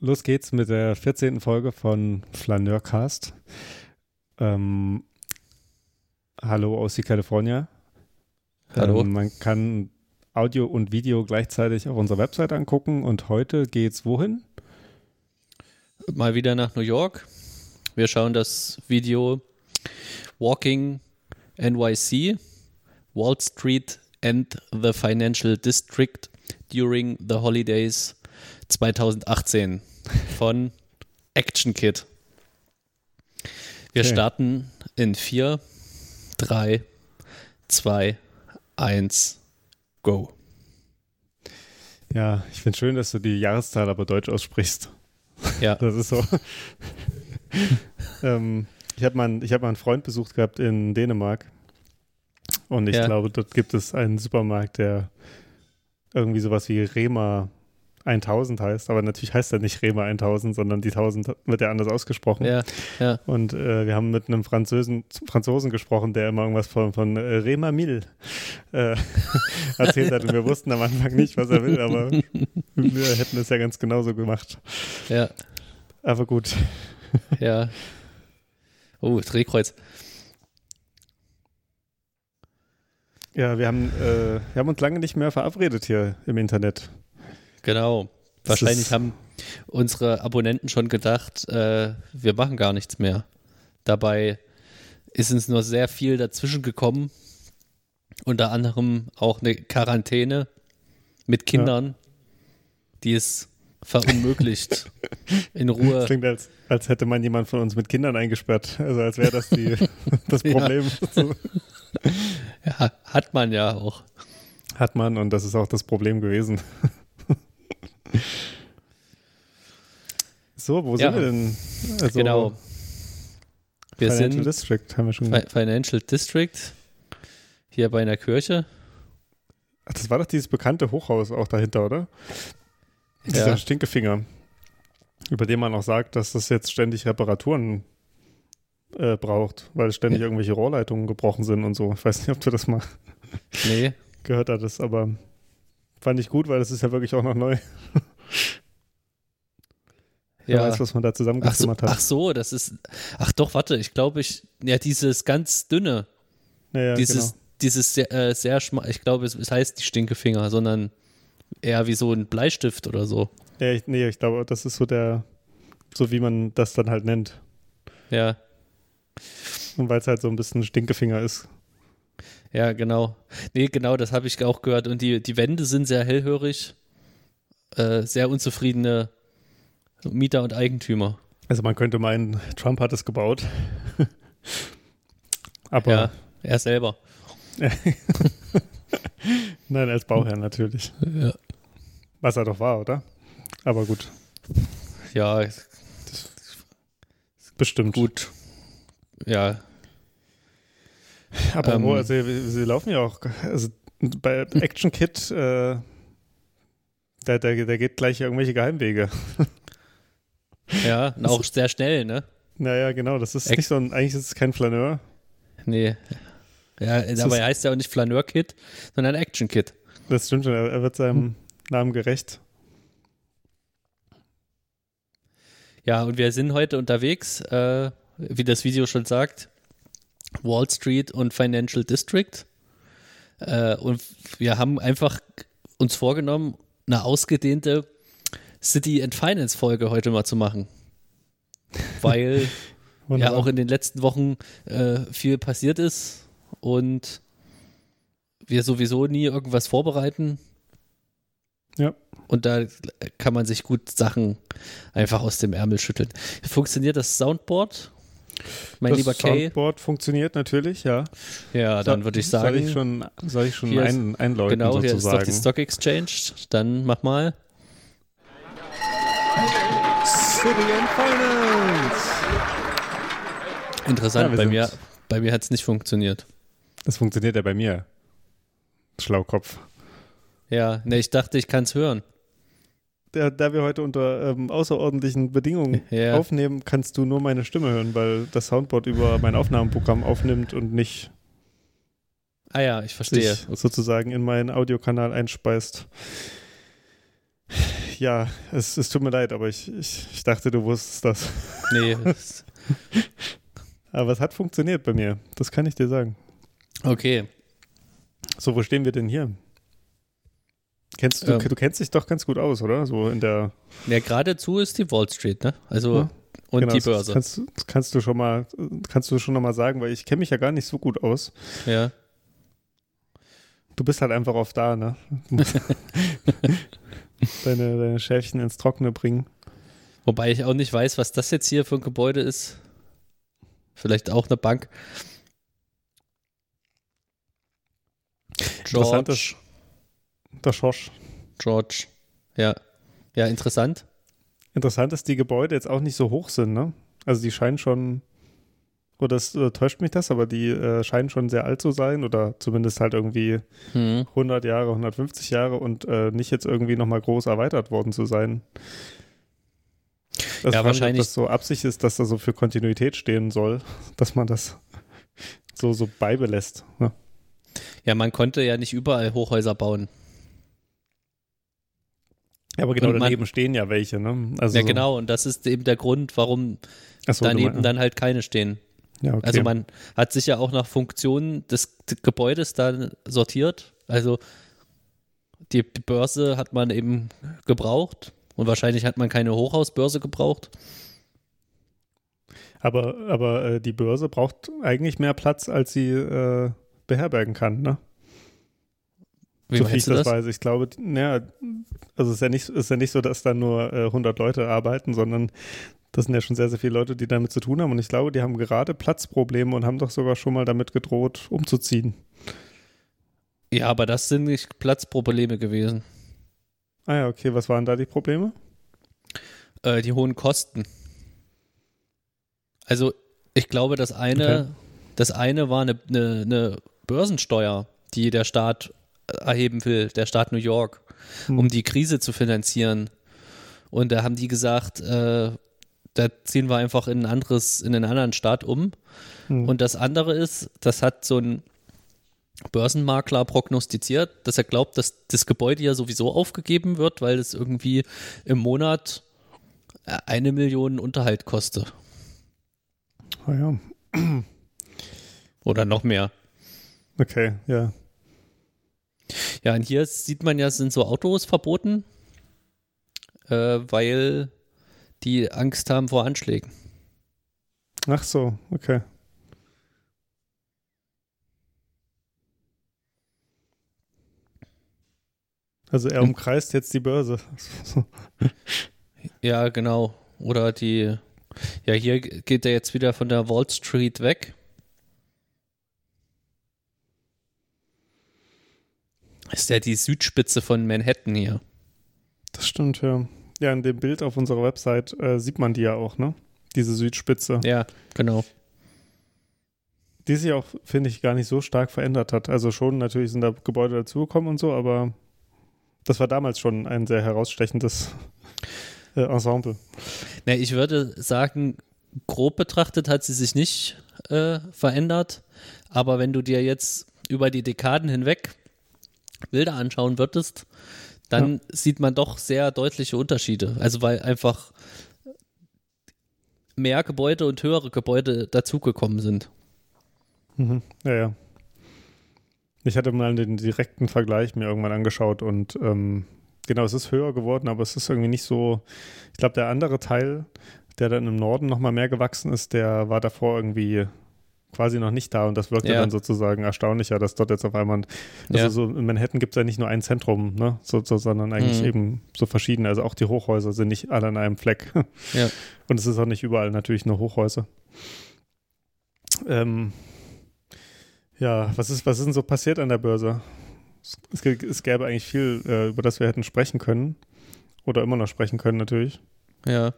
Los geht's mit der 14. Folge von Flaneurcast. Ähm, hallo aus die California. Hallo. Ähm, man kann Audio und Video gleichzeitig auf unserer Website angucken und heute geht's wohin? Mal wieder nach New York. Wir schauen das Video Walking NYC, Wall Street and the Financial District during the Holidays 2018 von Action Kid. Wir Okay. starten in 4, 3, 2, 1, go. Ja, ich finde schön, dass du die Jahreszahl aber deutsch aussprichst. Ja, Das ist so. ähm, ich habe mal, ich hab mal einen Freund besucht gehabt in Dänemark. Und ich Ja. glaube, dort gibt es einen Supermarkt, der irgendwie sowas wie Rema 1000 heißt. Aber natürlich heißt er nicht Rema 1000, sondern die 1000 wird ja anders ausgesprochen. ja, ja. Und äh, wir haben mit einem Französen, Franzosen gesprochen, der immer irgendwas von, von äh, Rema 1000 äh, erzählt hat. Und wir wussten am Anfang nicht, was er will, aber wir hätten es ja ganz genauso gemacht. ja. Aber gut. Ja. Oh, Drehkreuz. Ja, wir haben, äh, wir haben uns lange nicht mehr verabredet hier im Internet. Genau. Das Wahrscheinlich haben unsere Abonnenten schon gedacht, äh, wir machen gar nichts mehr. Dabei ist uns nur sehr viel dazwischen gekommen. Unter anderem auch eine Quarantäne mit Kindern, die es verunmöglicht, in Das Ruhe. klingt, als, als hätte man jemand von uns mit Kindern eingesperrt. Also als wäre das die, das Ja. Problem. So Ja, hat man ja auch. Hat man und das ist auch das Problem gewesen. So, wo Ja. sind wir denn? Also, genau. Wir Financial sind District haben wir schon. Fi- Financial District hier bei einer Kirche. Ach, das war doch dieses bekannte Hochhaus auch dahinter, oder? Dieser Ja. Stinkefinger, über den man auch sagt, dass das jetzt ständig Reparaturen äh, braucht, weil ständig Ja. irgendwelche Rohrleitungen gebrochen sind und so. Ich weiß nicht, ob du das mal Nee, gehört hattest, aber fand ich gut, weil das ist ja wirklich auch noch neu. Wer ja. weiß, was man da so, zusammengezimmert hat. ach so, das ist. Ach doch, warte, ich glaube, ich. Ja, dieses ganz dünne, Naja, dieses, genau. dieses sehr, äh, sehr schmal. Ich glaube, es, es heißt die Stinkefinger, sondern eher wie so ein Bleistift oder so. Ja, ich, nee, ich glaube, das ist so der, so wie man das dann halt nennt. Ja, Und weil es halt so ein bisschen Stinkefinger ist. Ja, genau. Nee, genau, das habe ich auch gehört. Und die, die Wände sind sehr hellhörig. Äh, sehr unzufriedene Mieter und Eigentümer. Also man könnte meinen, Trump hat es gebaut. Aber Ja, er selber. nein, als Bauherr natürlich. Ja, Was er doch war, oder? Aber gut, ja bestimmt. gut. Ja, Aber Ähm, also, sie, laufen ja auch, also bei Action Kid, äh, der, der, der geht gleich irgendwelche Geheimwege. ja, und auch sehr schnell, ne? Naja, genau, das ist Ex- nicht so ein, eigentlich ist es kein Flaneur. Nee. Ja, aber er heißt ja auch nicht Flaneur-Kit, sondern Action-Kit. Das stimmt schon, er, er wird seinem Namen gerecht. Ja, und wir sind heute unterwegs, äh, wie das Video schon sagt, Wall Street und Financial District. Äh, und wir haben einfach uns vorgenommen, eine ausgedehnte City and Finance Folge heute mal zu machen. Weil ja auch in den letzten Wochen äh, viel passiert ist und wir sowieso nie irgendwas vorbereiten. Ja. Und da kann man sich gut Sachen einfach aus dem Ärmel schütteln. Funktioniert das Soundboard? Mein das lieber Kay? Soundboard funktioniert natürlich, ja. Ja, dann würde ich sagen, Soll ich schon, soll ich schon ein, einläuten genau, hier ist doch sozusagen? die Stock Exchange. Dann mach mal. City and Finance. Interessant, Ja, bei mir, bei mir hat es nicht funktioniert. Das funktioniert ja bei mir. Schlaukopf. Ja, ne, ich dachte, ich kann es hören. Da, da wir heute unter ähm, außerordentlichen Bedingungen Ja. aufnehmen, kannst du nur meine Stimme hören, weil das Soundboard über mein Aufnahmeprogramm aufnimmt und nicht Ah ja, ich verstehe. sozusagen in meinen Audiokanal einspeist. ja, es, es tut mir leid, aber ich, ich, ich dachte, du wusstest das. Nee. aber es hat funktioniert bei mir, das kann ich dir sagen. Okay. So, wo stehen wir denn hier? Kennst du, Ähm. du kennst dich doch ganz gut aus, oder? So in der Ja, geradezu ist die Wall Street, ne? Also, Ja, und genau, die das Börse. Kannst, du- das kannst du schon mal, kannst du schon noch mal sagen, weil ich kenne mich ja gar nicht so gut aus. Ja. Du bist halt einfach oft da, ne? deine, deine Schäfchen ins Trockene bringen. Wobei ich auch nicht weiß, was das jetzt hier für ein Gebäude ist. Vielleicht auch eine Bank. George. ist, der Schorsch. George. Ja. Ja, interessant. Interessant ist, die Gebäude jetzt auch nicht so hoch sind, ne? Also die scheinen schon, oder das äh, täuscht mich das, aber die äh, scheinen schon sehr alt zu sein oder zumindest halt irgendwie Hm. 100 Jahre, 150 Jahre und äh, nicht jetzt irgendwie nochmal groß erweitert worden zu sein. Das Ja, wahrscheinlich- Ob das so Absicht ist, dass da so für Kontinuität stehen soll, dass man das so, so beibelässt. Ne? Ja, man konnte ja nicht überall Hochhäuser bauen. Ja, aber genau man- daneben stehen ja welche. Ne? Also ja, genau. Und das ist eben der Grund, warum so, daneben mein- dann halt keine stehen. ja, okay. Also man hat sich ja auch nach Funktionen des Gebäudes dann sortiert. Also die, die Börse hat man eben gebraucht und wahrscheinlich hat man keine Hochhausbörse gebraucht. aber aber äh, die Börse braucht eigentlich mehr Platz, als sie äh, beherbergen kann. Ne? Wie so viel ich das, das? weiß. Ich glaube, naja, also es ist ja nicht, ist ja nicht so, dass da nur äh, 100 Leute arbeiten, sondern das sind ja schon sehr, sehr viele Leute, die damit zu tun haben. Und ich glaube, die haben gerade Platzprobleme und haben doch sogar schon mal damit gedroht, umzuziehen. Ja, aber das sind nicht Platzprobleme gewesen. Ah ja, okay. Was waren da die Probleme? Äh, die hohen Kosten. Also ich glaube, das eine, Okay. das eine war eine, eine, eine Börsensteuer, die der Staat erheben will, der Staat New York, Hm. um die Krise zu finanzieren. Und da haben die gesagt, äh, da ziehen wir einfach in ein anderes, in einen anderen Staat um. Hm. Und das andere ist, das hat so ein Börsenmakler prognostiziert, dass er glaubt, dass das Gebäude ja sowieso aufgegeben wird, weil es irgendwie im Monat eine Million Unterhalt kostet. Ah ja, Oder noch mehr. okay, ja. Ja, und hier sieht man ja, sind so Autos verboten, äh, weil die Angst haben vor Anschlägen. Ach so, okay. Also er umkreist jetzt die Börse. Ja, genau. Oder die, ja, hier geht er jetzt wieder von der Wall Street weg. Ist ja die Südspitze von Manhattan hier. Das stimmt, ja. Ja, in dem Bild auf unserer Website äh, sieht man die ja auch, ne? Diese Südspitze. Ja, genau. Die sich auch, finde ich, gar nicht so stark verändert hat. Also schon, natürlich sind da Gebäude dazugekommen und so, aber das war damals schon ein sehr herausstechendes äh, Ensemble. Na, ich würde sagen, grob betrachtet hat sie sich nicht äh, verändert. Aber wenn du dir jetzt über die Dekaden hinweg Bilder anschauen würdest, dann sieht man doch sehr deutliche Unterschiede. Also weil einfach mehr Gebäude und höhere Gebäude dazugekommen sind. Mhm. Ja, ja. Ich hatte mal den direkten Vergleich mir irgendwann angeschaut und ähm, genau, es ist höher geworden, aber es ist irgendwie nicht so. Ich glaube, der andere Teil, der dann im Norden nochmal mehr gewachsen ist, der war davor irgendwie quasi noch nicht da und das wirkte Ja. dann sozusagen erstaunlicher, dass dort jetzt auf einmal, also Ja. so in Manhattan gibt es ja nicht nur ein Zentrum, ne, so, so, sondern eigentlich Mhm. eben so verschiedene, also auch die Hochhäuser sind nicht alle an einem Fleck. Ja. Und es ist auch nicht überall natürlich nur Hochhäuser. Ähm, ja, was ist, was ist denn so passiert an der Börse? Es, es gäbe eigentlich viel, äh, über das wir hätten sprechen können. Oder immer noch sprechen können, natürlich. Ja.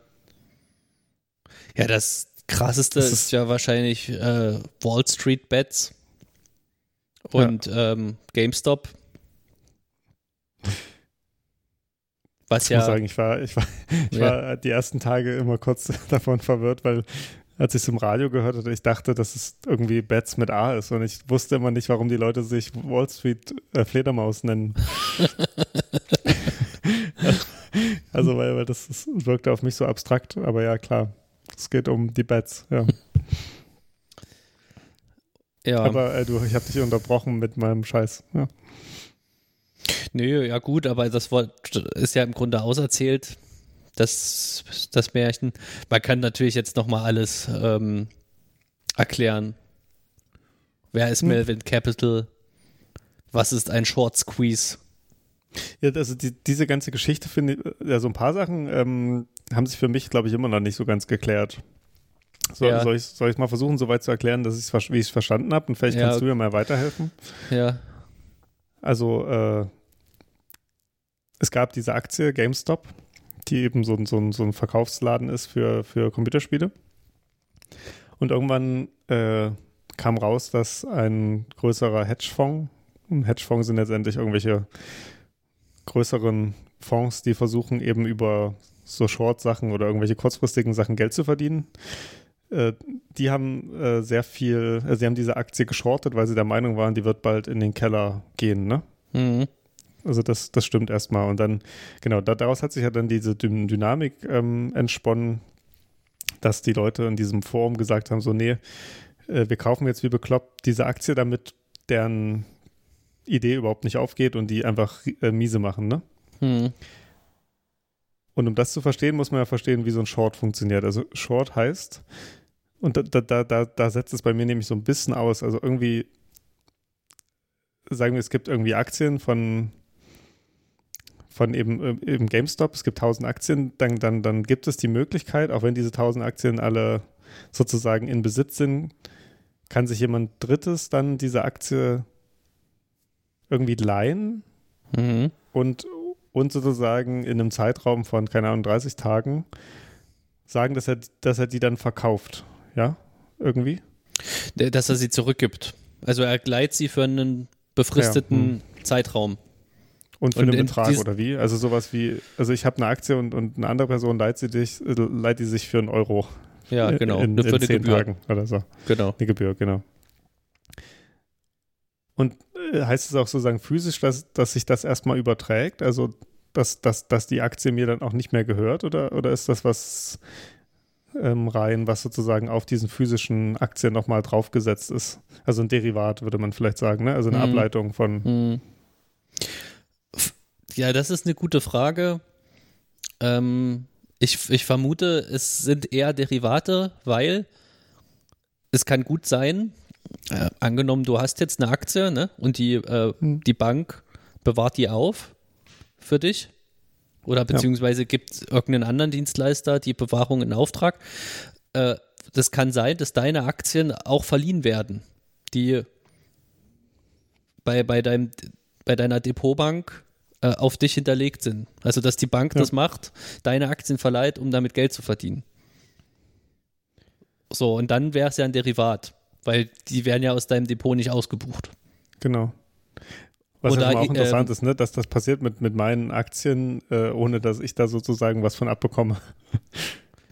Ja, das krasseste Das ist, ist- ja wahrscheinlich äh, Wall Street Bets und ähm, GameStop. Was Ich ja, muss sagen, ich war, ich war, ich Ja. war die ersten Tage immer kurz davon verwirrt, weil als ich es im Radio gehört hatte, ich dachte, dass es irgendwie Bets mit A ist und ich wusste immer nicht, warum die Leute sich Wall Street äh, Fledermaus nennen. Also, weil, weil das, das wirkte auf mich so abstrakt, aber ja, klar. Es geht um die Bets, ja. Ja. Aber äh, du, ich habe dich unterbrochen mit meinem Scheiß. Ja. Nö, ja gut, aber das Wort ist ja im Grunde auserzählt. Das, das Märchen. Man kann natürlich jetzt nochmal alles ähm, erklären. Wer ist Hm. Melvin Capital? Was ist ein Short Squeeze? Ja, also die, diese ganze Geschichte finde ich, ja, so ein paar Sachen ähm, haben sich für mich, glaube ich, immer noch nicht so ganz geklärt. So, Ja. Soll ich es soll mal versuchen, so weit zu erklären, dass ich's, wie ich es verstanden habe? Und vielleicht Ja. kannst du mir mal weiterhelfen. Ja. Also, äh, es gab diese Aktie GameStop, die eben so, ein- so, so ein Verkaufsladen ist für, für Computerspiele. Und irgendwann äh, kam raus, dass ein größerer Hedgefonds, Hedgefonds sind letztendlich irgendwelche größeren Fonds, die versuchen eben über so Short-Sachen oder irgendwelche kurzfristigen Sachen Geld zu verdienen. Äh, die haben äh, sehr viel, äh, sie haben diese Aktie geschortet, weil sie der Meinung waren, die wird bald in den Keller gehen, ne? Mhm. Also das, das stimmt erstmal. Und dann, genau, da, daraus hat sich ja dann diese Dyn Dynamik ähm, entsponnen, dass die Leute in diesem Forum gesagt haben, so, nee, äh, wir kaufen jetzt wie bekloppt diese Aktie, damit deren Idee überhaupt nicht aufgeht und die einfach äh, miese machen, ne? Mhm. Und um das zu verstehen, muss man ja verstehen, wie so ein Short funktioniert. Also Short heißt, und da, da, da, da, da setzt es bei mir nämlich so ein bisschen aus. Also irgendwie, sagen wir, es gibt irgendwie Aktien von, von eben, äh, eben GameStop, es gibt 1000 Aktien, dann, dann, dann gibt es die Möglichkeit, auch wenn diese 1000 Aktien alle sozusagen in Besitz sind, kann sich jemand Drittes dann diese Aktie irgendwie leihen Mhm. und, und sozusagen in einem Zeitraum von, keine Ahnung, 30 Tagen sagen, dass er, dass er die dann verkauft. Ja, irgendwie? Dass er sie zurückgibt. Also er gleitet sie für einen befristeten Zeitraum. Und für Und einen in Betrag oder wie? Also sowas wie, also ich habe eine Aktie und, und eine andere Person leiht sie, dich, äh, leiht die sich für einen Euro. Ja, genau. In, in für eine zehn Gebühr. Tagen oder so. Genau. Eine Gebühr, genau. Und äh, heißt es auch sozusagen physisch, dass, dass sich das erstmal überträgt? Also, dass, dass, dass die Aktie mir dann auch nicht mehr gehört? Oder, oder ist das was ähm, rein, was sozusagen auf diesen physischen Aktien nochmal draufgesetzt ist? Also ein Derivat, würde man vielleicht sagen, ne? Also eine Mhm. Ableitung von. Hm. Ja, das ist eine gute Frage. Ähm, ich, ich vermute, es sind eher Derivate, weil es kann gut sein, äh, angenommen, du hast jetzt eine Aktie ne, und die, äh, Hm. die Bank bewahrt die auf für dich oder beziehungsweise gibt irgendeinen anderen Dienstleister die Bewahrung in Auftrag. Äh, das kann sein, dass deine Aktien auch verliehen werden, die bei, bei, deinem, bei deiner Depotbank äh, auf dich hinterlegt sind. Also, dass die Bank Ja. das macht, deine Aktien verleiht, um damit Geld zu verdienen. So, und dann wäre es ja ein Derivat, weil die werden ja aus deinem Depot nicht ausgebucht. Genau. Was Oder, auch ähm, interessant ist, ne? dass das passiert mit, mit meinen Aktien, äh, ohne dass ich da sozusagen was von abbekomme.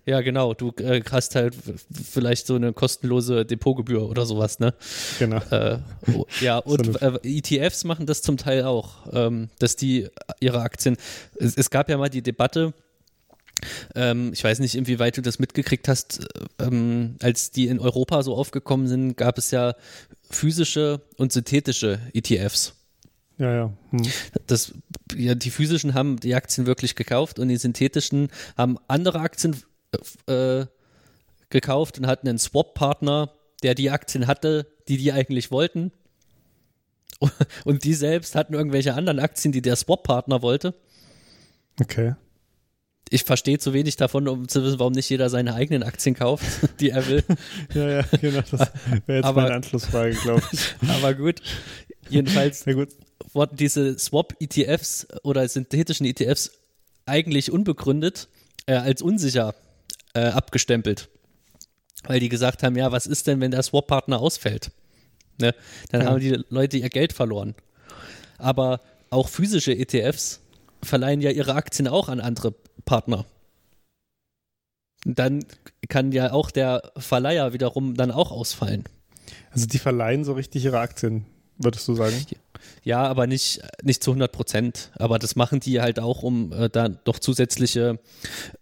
Ja, genau. Du äh, hast halt vielleicht so eine kostenlose Depotgebühr oder sowas, ne? Genau. Äh, oh, ja, und äh, ETFs machen das zum Teil auch, ähm, dass die ihre Aktien. Es, es gab ja mal die Debatte, ähm, ich weiß nicht, inwieweit du das mitgekriegt hast, ähm, als die in Europa so aufgekommen sind, gab es ja physische und synthetische ETFs. Ja, ja. Hm. Das, ja, die physischen haben die Aktien wirklich gekauft und die synthetischen haben andere Aktien äh, gekauft und hatten einen Swap-Partner, der die Aktien hatte, die die eigentlich wollten. Und die selbst hatten irgendwelche anderen Aktien, die der Swap-Partner wollte. Okay. Ich verstehe zu wenig davon, um zu wissen, warum nicht jeder seine eigenen Aktien kauft, die er will. Ja, ja, genau. Das wäre jetzt Aber- meine Anschlussfrage, glaube ich. Aber gut. Jedenfalls gut. wurden diese Swap-ETFs oder synthetischen ETFs eigentlich unbegründet äh, als unsicher äh, abgestempelt. Weil die gesagt haben, ja, was ist denn, wenn der Swap-Partner ausfällt? Ne? Dann Ja. haben die Leute ihr Geld verloren. Aber auch physische ETFs verleihen ja ihre Aktien auch an andere Partner. Dann kann ja auch der Verleiher wiederum dann auch ausfallen. Also die verleihen so richtig ihre Aktien, würdest du sagen? Ja, aber nicht, nicht zu 100 Prozent. Aber das machen die halt auch, um äh, da doch zusätzliche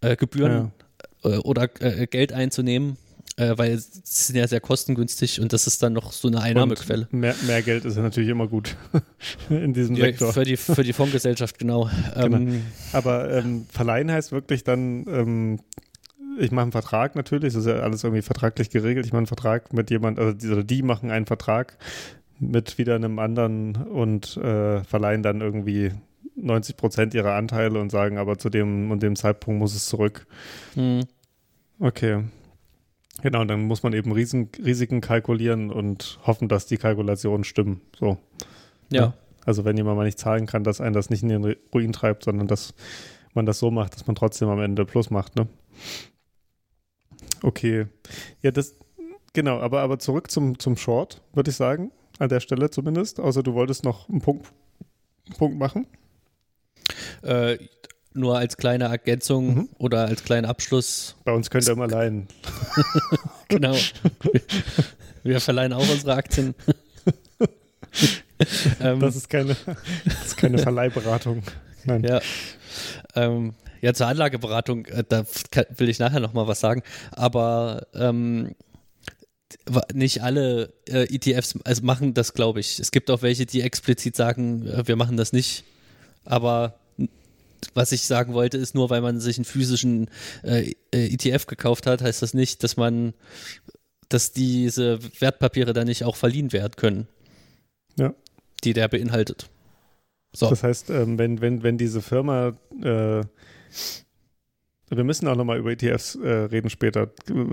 äh, Gebühren äh, oder äh, Geld einzunehmen, äh, weil sie sind ja sehr kostengünstig und das ist dann noch so eine Einnahmequelle. Mehr, mehr, Geld ist ja natürlich immer gut in diesem ja, Sektor. Für die, für die Fondsgesellschaft, genau. genau. Ähm, aber ähm, verleihen heißt wirklich dann, ähm, ich mache einen Vertrag natürlich, das ist ja alles irgendwie vertraglich geregelt. Ich mache einen Vertrag mit jemand, also die, oder die machen einen Vertrag mit wieder einem anderen und äh, verleihen dann irgendwie 90 Prozent ihrer Anteile und sagen, aber zu dem und dem Zeitpunkt muss es zurück. Mhm. Okay. Genau, dann muss man eben Riesen, Risiken kalkulieren und hoffen, dass die Kalkulationen stimmen. So. Ja. ja. Also wenn jemand mal nicht zahlen kann, dass einen das nicht in den Ruin treibt, sondern dass man das so macht, dass man trotzdem am Ende Plus macht, ne? Okay. Ja, das, genau, aber, aber zurück zum, zum Short, würde ich sagen, an der Stelle zumindest. Außer du wolltest noch einen Punkt, einen Punkt machen. Äh, nur als kleine Ergänzung mhm. oder als kleinen Abschluss. Bei uns könnt ihr immer leihen. genau. Wir, verleihen auch unsere Aktien. Ähm, das, ist keine, das ist keine Verleihberatung. Nein. Ja. Ähm, ja, zur Anlageberatung, äh, da will ich nachher nochmal was sagen. Aber ähm, nicht alle äh, ETFs also machen das, glaube ich. Es gibt auch welche, die explizit sagen, äh, wir machen das nicht. Aber was ich sagen wollte, ist nur, weil man sich einen physischen äh, äh ETF gekauft hat, heißt das nicht, dass man, dass diese Wertpapiere dann nicht auch verliehen werden können. Ja. Die der beinhaltet. So. Das heißt, ähm, wenn, wenn, wenn diese Firma äh, wir müssen auch nochmal über ETFs äh, reden später.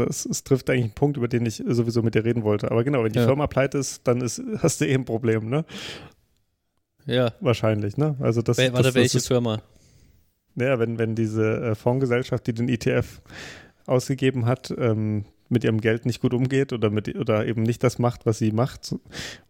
Es, es, trifft eigentlich einen Punkt, über den ich sowieso mit dir reden wollte. Aber genau, wenn die ja. Firma pleite ist, dann ist, hast du eh ein Problem, ne? Ja. Wahrscheinlich, ne? Also das, Wel warte, das, welche ist, Firma? Naja, wenn, wenn diese äh, Fondsgesellschaft, die den ETF ausgegeben hat, ähm, mit ihrem Geld nicht gut umgeht oder mit oder eben nicht das macht, was sie macht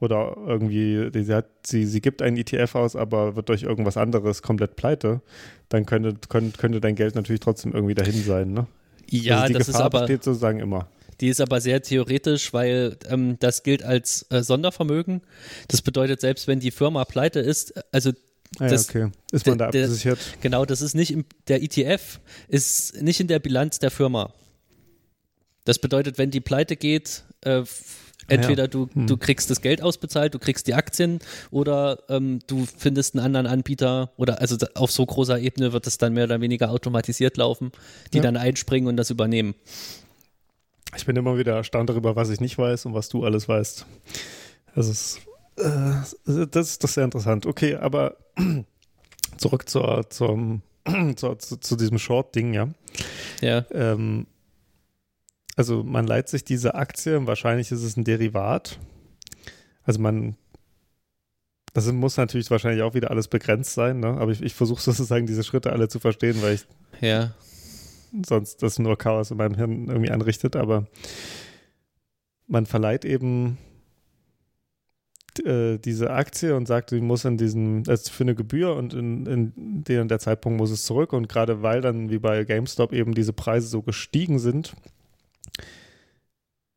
oder irgendwie sie hat sie sie gibt einen ETF aus, aber wird durch irgendwas anderes komplett pleite, dann könnte könnte, könnte dein Geld natürlich trotzdem irgendwie dahin sein, ne? Ja, also die das Gefahr ist aber besteht sozusagen immer. Die ist aber sehr theoretisch, weil ähm, das gilt als äh, Sondervermögen. Das bedeutet, selbst wenn die Firma pleite ist, also Ah, ja, okay. Ist man da abgesichert? Genau, das ist nicht im, der ETF, ist nicht in der Bilanz der Firma. Das bedeutet, wenn die pleite geht, äh, entweder ja. du, hm. du kriegst das Geld ausbezahlt, du kriegst die Aktien oder ähm, du findest einen anderen Anbieter oder also auf so großer Ebene wird es dann mehr oder weniger automatisiert laufen, die ja. dann einspringen und das übernehmen. Ich bin immer wieder erstaunt darüber, was ich nicht weiß und was du alles weißt. Das ist, äh, das, ist das sehr interessant. Okay, aber zurück zur, zum, zur, zu, zu diesem Short-Ding, ja. Ja. Ähm, also man leiht sich diese Aktie, wahrscheinlich ist es ein Derivat. Also man, das muss natürlich wahrscheinlich auch wieder alles begrenzt sein, ne? aber ich, ich versuche sozusagen diese Schritte alle zu verstehen, weil ich ja. sonst das nur Chaos in meinem Hirn irgendwie anrichtet, aber man verleiht eben äh, diese Aktie und sagt, sie muss in diesen, also für eine Gebühr und in, in der, der Zeitpunkt muss es zurück und gerade weil dann wie bei GameStop eben diese Preise so gestiegen sind,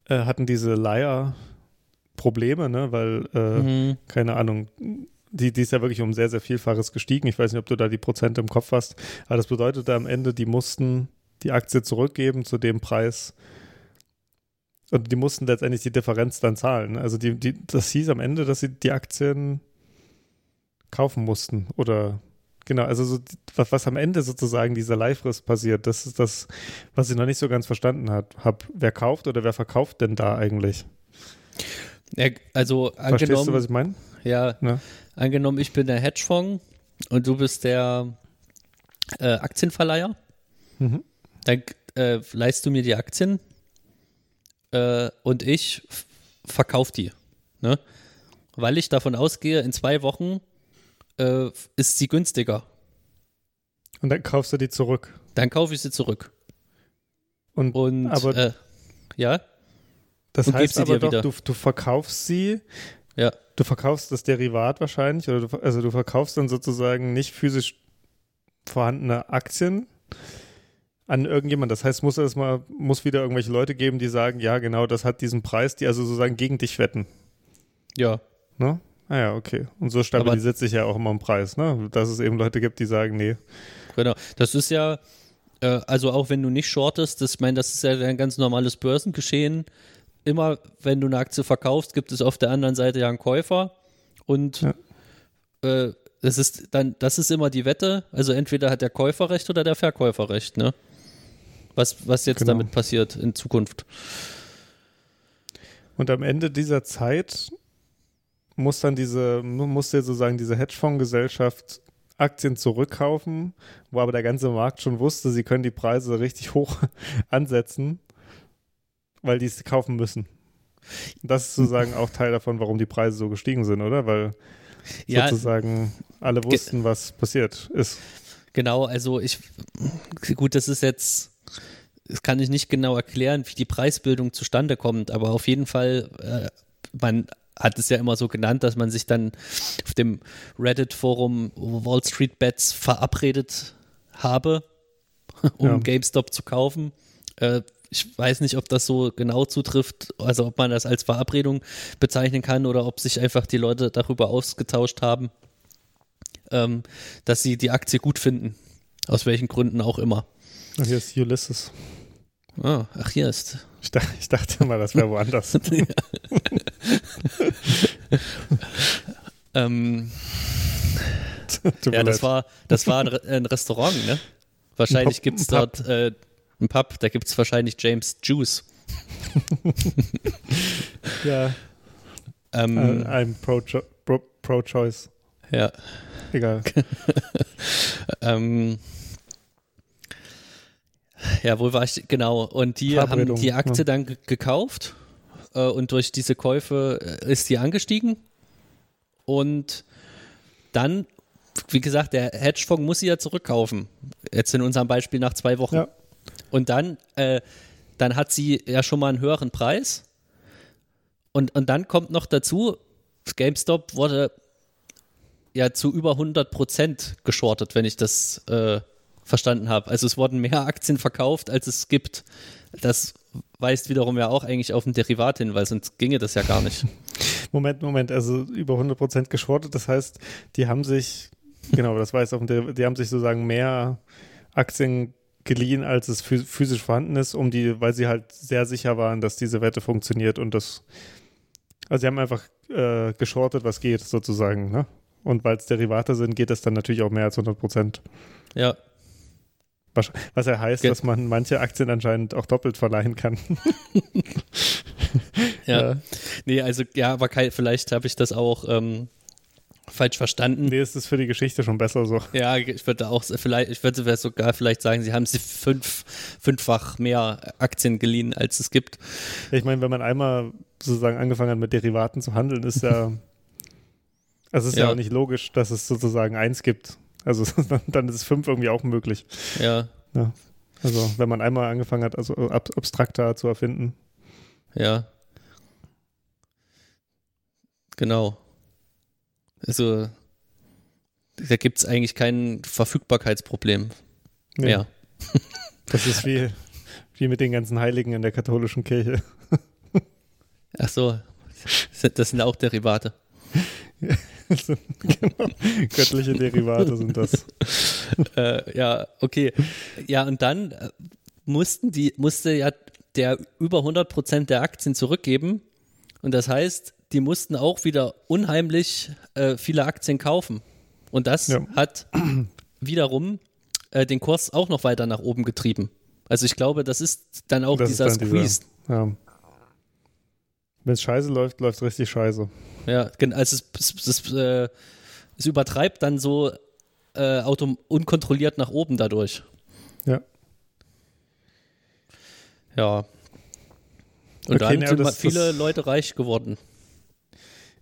äh, hatten diese Leier Probleme, ne? weil, äh, mhm. keine Ahnung, die, die ist ja wirklich um sehr, sehr Vielfaches gestiegen. Ich weiß nicht, ob du da die Prozente im Kopf hast, aber das bedeutete am Ende, die mussten die Aktie zurückgeben zu dem Preis. Und die mussten letztendlich die Differenz dann zahlen. Also die, die, das hieß am Ende, dass sie die Aktien kaufen mussten oder Genau, also so, was, was am Ende sozusagen dieser Live-Riss passiert, das ist das, was ich noch nicht so ganz verstanden habe. Wer kauft oder wer verkauft denn da eigentlich? Ja, also angenommen. Verstehst du, was ich meine? Ja, ja, angenommen, ich bin der Hedgefonds und du bist der äh, Aktienverleiher. Mhm. Dann äh, leist du mir die Aktien äh, und ich verkaufe die. Ne? Weil ich davon ausgehe, in zwei Wochen äh, ist sie günstiger. Und dann kaufst du die zurück. Dann kaufe ich sie zurück. Und, und aber, äh, ja. Das und heißt aber doch, du, du, verkaufst sie. Ja. Du verkaufst das Derivat wahrscheinlich, oder du, also du verkaufst dann sozusagen nicht physisch vorhandene Aktien an irgendjemand. Das heißt, muss es mal, muss wieder irgendwelche Leute geben, die sagen, ja, genau, das hat diesen Preis, die also sozusagen gegen dich wetten. Ja. Ne? Ah ja, okay. Und so stabilisiert sich ja auch immer im Preis, ne? Dass es eben Leute gibt, die sagen, nee. Genau. Das ist ja, äh, also auch wenn du nicht shortest, das, ich meine, das ist ja ein ganz normales Börsengeschehen. Immer, wenn du eine Aktie verkaufst, gibt es auf der anderen Seite ja einen Käufer. Und Ja. äh, das ist dann, das ist immer die Wette. Also entweder hat der Käufer recht oder der Verkäufer recht, ne? Was, was jetzt Genau. damit passiert in Zukunft. Und am Ende dieser Zeit muss dann diese, muss dir sozusagen diese Hedgefondsgesellschaft Aktien zurückkaufen, wo aber der ganze Markt schon wusste, sie können die Preise richtig hoch ansetzen, weil die es kaufen müssen. Das ist sozusagen auch Teil davon, warum die Preise so gestiegen sind, oder? Weil Ja, sozusagen alle wussten, was passiert ist. Genau, also ich, gut, das ist jetzt, das kann ich nicht genau erklären, wie die Preisbildung zustande kommt, aber auf jeden Fall, äh, man hat es ja immer so genannt, dass man sich dann auf dem Reddit-Forum Wall Street Bets verabredet habe, um Ja. GameStop zu kaufen. Äh, ich weiß nicht, ob das so genau zutrifft, also ob man das als Verabredung bezeichnen kann oder ob sich einfach die Leute darüber ausgetauscht haben, ähm, dass sie die Aktie gut finden. Aus welchen Gründen auch immer. Hier ist Ulysses. Ah, ach, hier ist. Ich, dach, ich dachte mal, das wäre woanders. ähm, ja, das war, das war ein, Re- ein Restaurant, ne? Wahrscheinlich gibt es dort äh, ein Pub, da gibt es wahrscheinlich James Juice. ja, Ähm, äh, I'm pro-cho- pro- pro-choice. ja. Egal. Ähm, ja, wo war ich? Genau. Und die haben die Aktie ja. dann ge- gekauft äh, und durch diese Käufe äh, ist die angestiegen. Und dann, wie gesagt, der Hedgefonds muss sie ja zurückkaufen. Jetzt in unserem Beispiel nach zwei Wochen. Ja. Und dann, äh, dann hat sie ja schon mal einen höheren Preis. Und, und dann kommt noch dazu, GameStop wurde ja zu über 100 Prozent geschortet, wenn ich das äh, verstanden habe. Also es wurden mehr Aktien verkauft, als es gibt. Das weist wiederum ja auch eigentlich auf ein Derivat hin, weil sonst ginge das ja gar nicht. Moment, Moment, also über 100% geschortet, das heißt, die haben sich, genau, das weiß Derivat, die haben sich sozusagen mehr Aktien geliehen, als es phys- physisch vorhanden ist, um die, weil sie halt sehr sicher waren, dass diese Wette funktioniert und das, also sie haben einfach äh, geschortet, was geht, sozusagen, ne? Und weil es Derivate sind, geht es dann natürlich auch mehr als 100%. Ja, Was, was ja heißt, Ge- dass man manche Aktien anscheinend auch doppelt verleihen kann. ja. Ja. Nee, also ja, aber vielleicht habe ich das auch ähm, falsch verstanden. Nee, es ist für die Geschichte schon besser so. Ja, ich würde auch vielleicht, ich würde sogar vielleicht sagen, sie haben sie fünf, fünffach mehr Aktien geliehen, als es gibt. Ich meine, wenn man einmal sozusagen angefangen hat mit Derivaten zu handeln, ist ja, also es ist ja. Ja. auch nicht logisch, dass es sozusagen eins gibt. Also dann- dann ist fünf irgendwie auch möglich. Ja, Also wenn man einmal angefangen hat, also ab, abstrakter zu erfinden. ja. Genau. Also, da gibt es eigentlich kein Verfügbarkeitsproblem Nee, mehr. Das ist wie, wie mit den ganzen Heiligen in der katholischen Kirche. Ach so, das sind auch Derivate. Genau, göttliche Derivate sind das. äh, ja, okay. Ja, und dann äh, mussten die, musste ja der über 100 Prozent der Aktien zurückgeben. Und das heißt, die mussten auch wieder unheimlich äh, viele Aktien kaufen. Und das Ja. hat wiederum äh, den Kurs auch noch weiter nach oben getrieben. Also ich glaube, das ist dann auch Das dieser Squeeze. Ja. Wenn es scheiße läuft, läuft richtig scheiße. Ja, also es, es, es, äh, es übertreibt dann so äh, autom unkontrolliert nach oben dadurch. Ja. Ja. Und Okay, dann na, sind das- viele das- Leute reich geworden.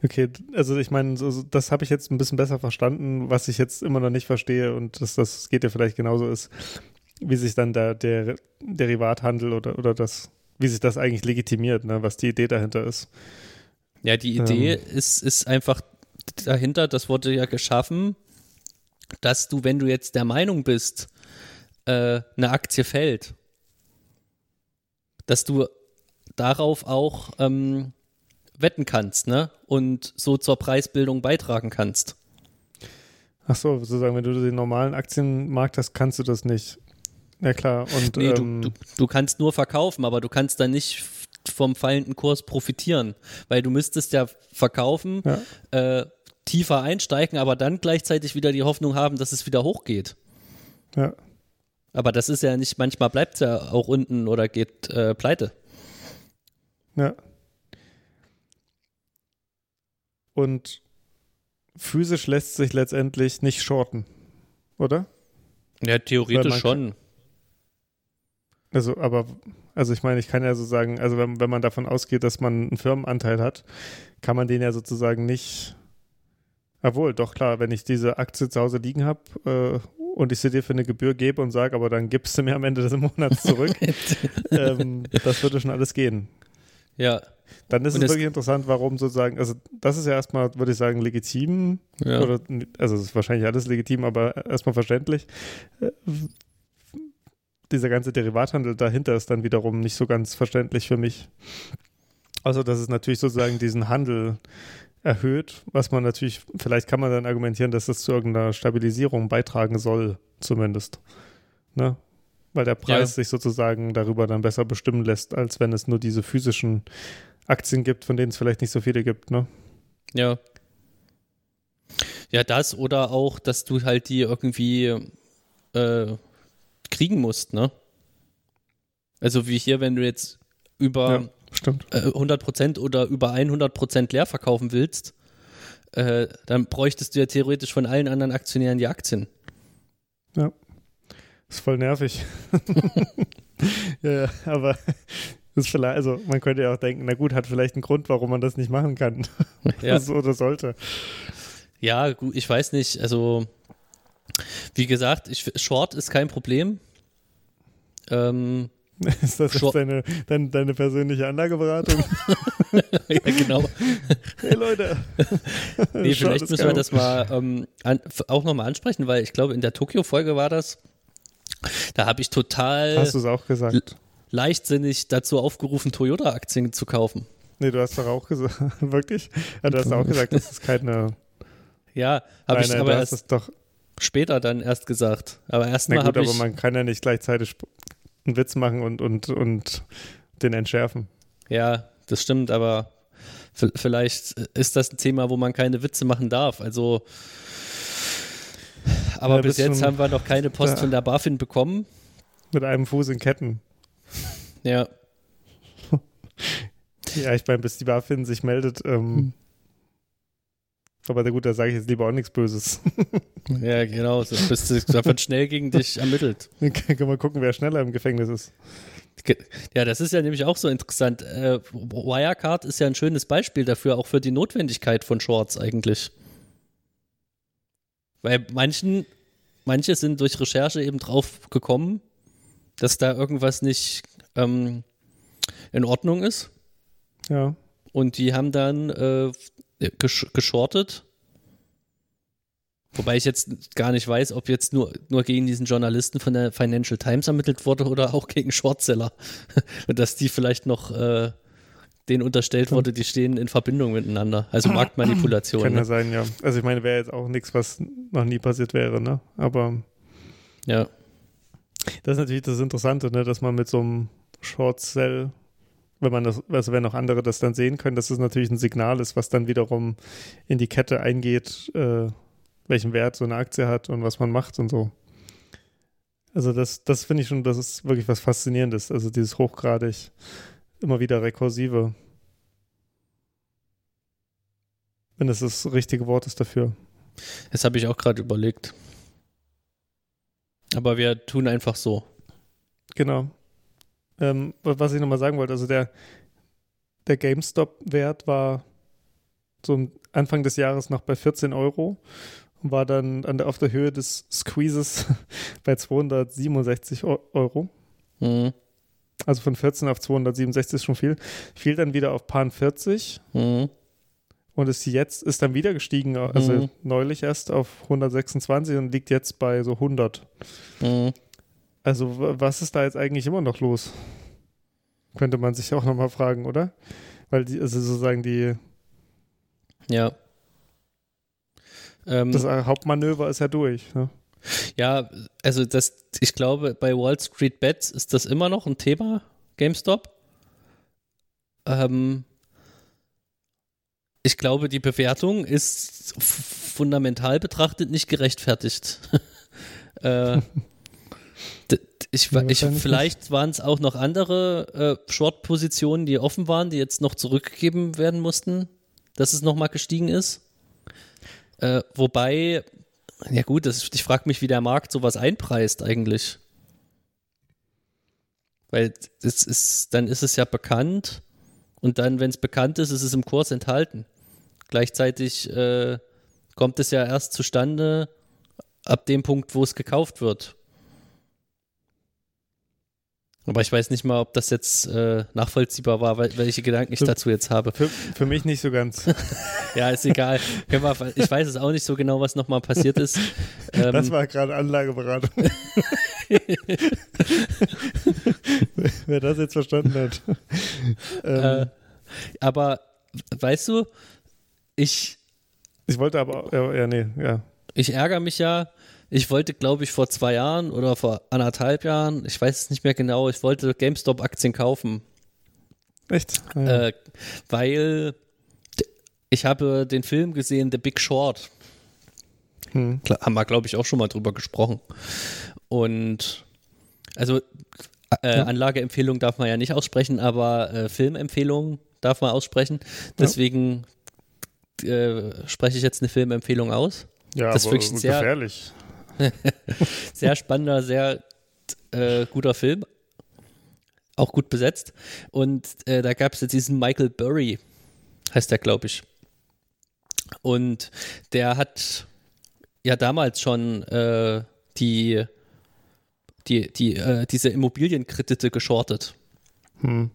Okay, also ich meine, so, das habe ich jetzt ein bisschen besser verstanden, was ich jetzt immer noch nicht verstehe und das, das geht ja vielleicht genauso ist, wie sich dann der, der Derivathandel oder, oder das, wie sich das eigentlich legitimiert, ne, was die Idee dahinter ist. Ja, die Idee Ähm. ist, ist einfach dahinter, das wurde ja geschaffen, dass du, wenn du jetzt der Meinung bist, äh, eine Aktie fällt, dass du darauf auch ähm, wetten kannst, ne? Und so zur Preisbildung beitragen kannst. Ach so, sozusagen, wenn du den normalen Aktienmarkt hast, kannst du das nicht. Ja klar. Und, Nee, ähm, du, du, du kannst nur verkaufen, aber du kannst dann nicht vom fallenden Kurs profitieren, weil du müsstest ja verkaufen, Ja. äh, tiefer einsteigen, aber dann gleichzeitig wieder die Hoffnung haben, dass es wieder hochgeht. ja. Aber das ist ja nicht, manchmal bleibt es ja auch unten oder geht äh, pleite. Ja. Und physisch lässt sich letztendlich nicht shorten, oder? Ja, theoretisch schon. Also, aber, also ich meine, ich kann ja so sagen, also wenn, wenn man davon ausgeht, dass man einen Firmenanteil hat, kann man den ja sozusagen nicht. Obwohl, doch klar, wenn ich diese Aktie zu Hause liegen habe äh, und ich sie dir für eine Gebühr gebe und sage, aber dann gibst du mir am Ende des Monats zurück, ähm, das würde schon alles gehen. Ja, Dann ist Und es wirklich interessant, warum sozusagen, also das ist ja erstmal, würde ich sagen, legitim. ja. Oder, also es ist wahrscheinlich alles legitim, aber erstmal verständlich. Dieser ganze Derivathandel dahinter ist dann wiederum nicht so ganz verständlich für mich. Also, dass es natürlich sozusagen diesen Handel erhöht, was man natürlich, vielleicht kann man dann argumentieren, dass das zu irgendeiner Stabilisierung beitragen soll, zumindest. Ne? Weil der Preis Ja. sich sozusagen darüber dann besser bestimmen lässt, als wenn es nur diese physischen Aktien gibt, von denen es vielleicht nicht so viele gibt, ne? Ja. Ja, das oder auch, dass du halt die irgendwie äh, kriegen musst, ne? Also wie hier, wenn du jetzt über Ja. Stimmt. äh, 100% oder über 100% leer verkaufen willst, äh, dann bräuchtest du ja theoretisch von allen anderen Aktionären die Aktien. Ist voll nervig. ja, ja, aber ist vielleicht, also man könnte ja auch denken, na gut, hat vielleicht einen Grund, warum man das nicht machen kann. Ja. so oder sollte. Ja, gut, ich weiß nicht. Also, wie gesagt, ich, Short ist kein Problem. Ähm, Ist das jetzt deine, deine, deine persönliche Anlageberatung? ja, genau. hey Leute. Nee, vielleicht ist müssen wir das mal ähm, an, auch nochmal ansprechen, weil ich glaube, in der Tokio-Folge war das. Da habe ich total Hast du es auch gesagt? leichtsinnig dazu aufgerufen, Toyota-Aktien zu kaufen. Nee, du hast doch auch gesagt, wirklich? Ja, du hast auch gesagt, das ist keine. Ja, habe ich aber erst es doch. Später dann erst gesagt. Aber Na erstmal gut, habe aber ich. man kann ja nicht gleichzeitig einen Witz machen und, und, und den entschärfen. Ja, das stimmt, aber vielleicht ist das ein Thema, wo man keine Witze machen darf. Also, aber Ja, bis jetzt haben wir noch keine Post von der BaFin bekommen. Mit einem Fuß in Ketten. Ja, Ja, ich meine, bis die BaFin sich meldet. Hm. Ähm, aber na gut, da sage ich jetzt lieber auch nichts Böses. ja, genau. So, da wird schnell gegen dich ermittelt. Dann können wir gucken, wer schneller im Gefängnis ist. Ja, das ist ja nämlich auch so interessant. Äh, Wirecard ist ja ein schönes Beispiel dafür, auch für die Notwendigkeit von Shorts eigentlich. Weil manchen, manche sind durch Recherche eben drauf gekommen, dass da irgendwas nicht ähm, in Ordnung ist. Ja. Und die haben dann äh, gesch geschortet. Wobei ich jetzt gar nicht weiß, ob jetzt nur, nur gegen diesen Journalisten von der Financial Times ermittelt wurde oder auch gegen Shortseller. Und dass die vielleicht noch äh, denen unterstellt wurde, die stehen in Verbindung miteinander. Also Marktmanipulation. Kann ja Ne? sein, ja. Also ich meine, wäre jetzt auch nichts, was noch nie passiert wäre, ne? Aber Ja. das ist natürlich das Interessante, ne? Dass man mit so einem Short Sell, wenn man das, also wenn auch andere das dann sehen können, dass es natürlich ein Signal ist, was dann wiederum in die Kette eingeht, äh, welchen Wert so eine Aktie hat und was man macht und so. Also das, das finde ich schon, das ist wirklich was Faszinierendes. Also dieses hochgradig immer wieder rekursive. Wenn das das richtige Wort ist dafür. Das habe ich auch gerade überlegt. Aber wir tun einfach so. Genau. Ähm, was ich nochmal sagen wollte, also der, der GameStop-Wert war so Anfang des Jahres noch bei 14 Euro und war dann an der, auf der Höhe des Squeezes bei 267 Eu- Euro. Mhm. Also von 14 auf 267 ist schon viel. Fiel dann wieder auf Pan 40 Mhm. und ist jetzt, ist dann wieder gestiegen, also Mhm. neulich erst auf 126 und liegt jetzt bei so 100. Mhm. Also was ist da jetzt eigentlich immer noch los? Könnte man sich auch nochmal fragen, oder? Weil die, also sozusagen die, Ja. Ähm, das Hauptmanöver ist ja durch. Ne? ja, also das, ich glaube, bei Wall Street Bets ist das immer noch ein Thema, GameStop. Ähm, ich glaube, die Bewertung ist fundamental betrachtet nicht gerechtfertigt. äh, ich, ich, vielleicht waren es auch noch andere äh, Short-Positionen, die offen waren, die jetzt noch zurückgegeben werden mussten, dass es nochmal gestiegen ist. Äh, wobei, ja gut, das, ich frage mich, wie der Markt sowas einpreist eigentlich. Weil es ist, dann ist es ja bekannt und dann, wenn es bekannt ist, ist es im Kurs enthalten. Gleichzeitig äh, kommt es ja erst zustande ab dem Punkt, wo es gekauft wird. Aber ich weiß nicht mal, ob das jetzt äh, nachvollziehbar war, wel- welche Gedanken ich Für- dazu jetzt habe. Für, für mich nicht so ganz. Ja, ist egal. Ich weiß es auch nicht so genau, was nochmal passiert ist. Ähm, Das war gerade Anlageberatung. Wer das jetzt verstanden hat. ähm, äh, aber weißt du, ich, ich wollte aber, ja, ja, nee, ja. ich ärgere mich ja. Ich wollte, glaube ich, vor zwei Jahren oder vor anderthalb Jahren, ich weiß es nicht mehr genau, ich wollte GameStop-Aktien kaufen. Echt? Ah, ja. Äh, weil ich habe den Film gesehen, The Big Short. Hm. Haben wir, glaube ich, auch schon mal drüber gesprochen. Und also äh, Ja. Anlageempfehlung darf man ja nicht aussprechen, aber äh, Filmempfehlung darf man aussprechen. Deswegen äh, spreche ich jetzt eine Filmempfehlung aus. ja, das ist wirklich sehr- gefährlich. Sehr spannender, sehr äh, guter Film. Auch gut besetzt. Und äh, da gab es jetzt diesen Michael Burry, heißt der, glaube ich. Und der hat ja damals schon äh, die, die, die, äh, diese Immobilienkredite geschortet. Hm.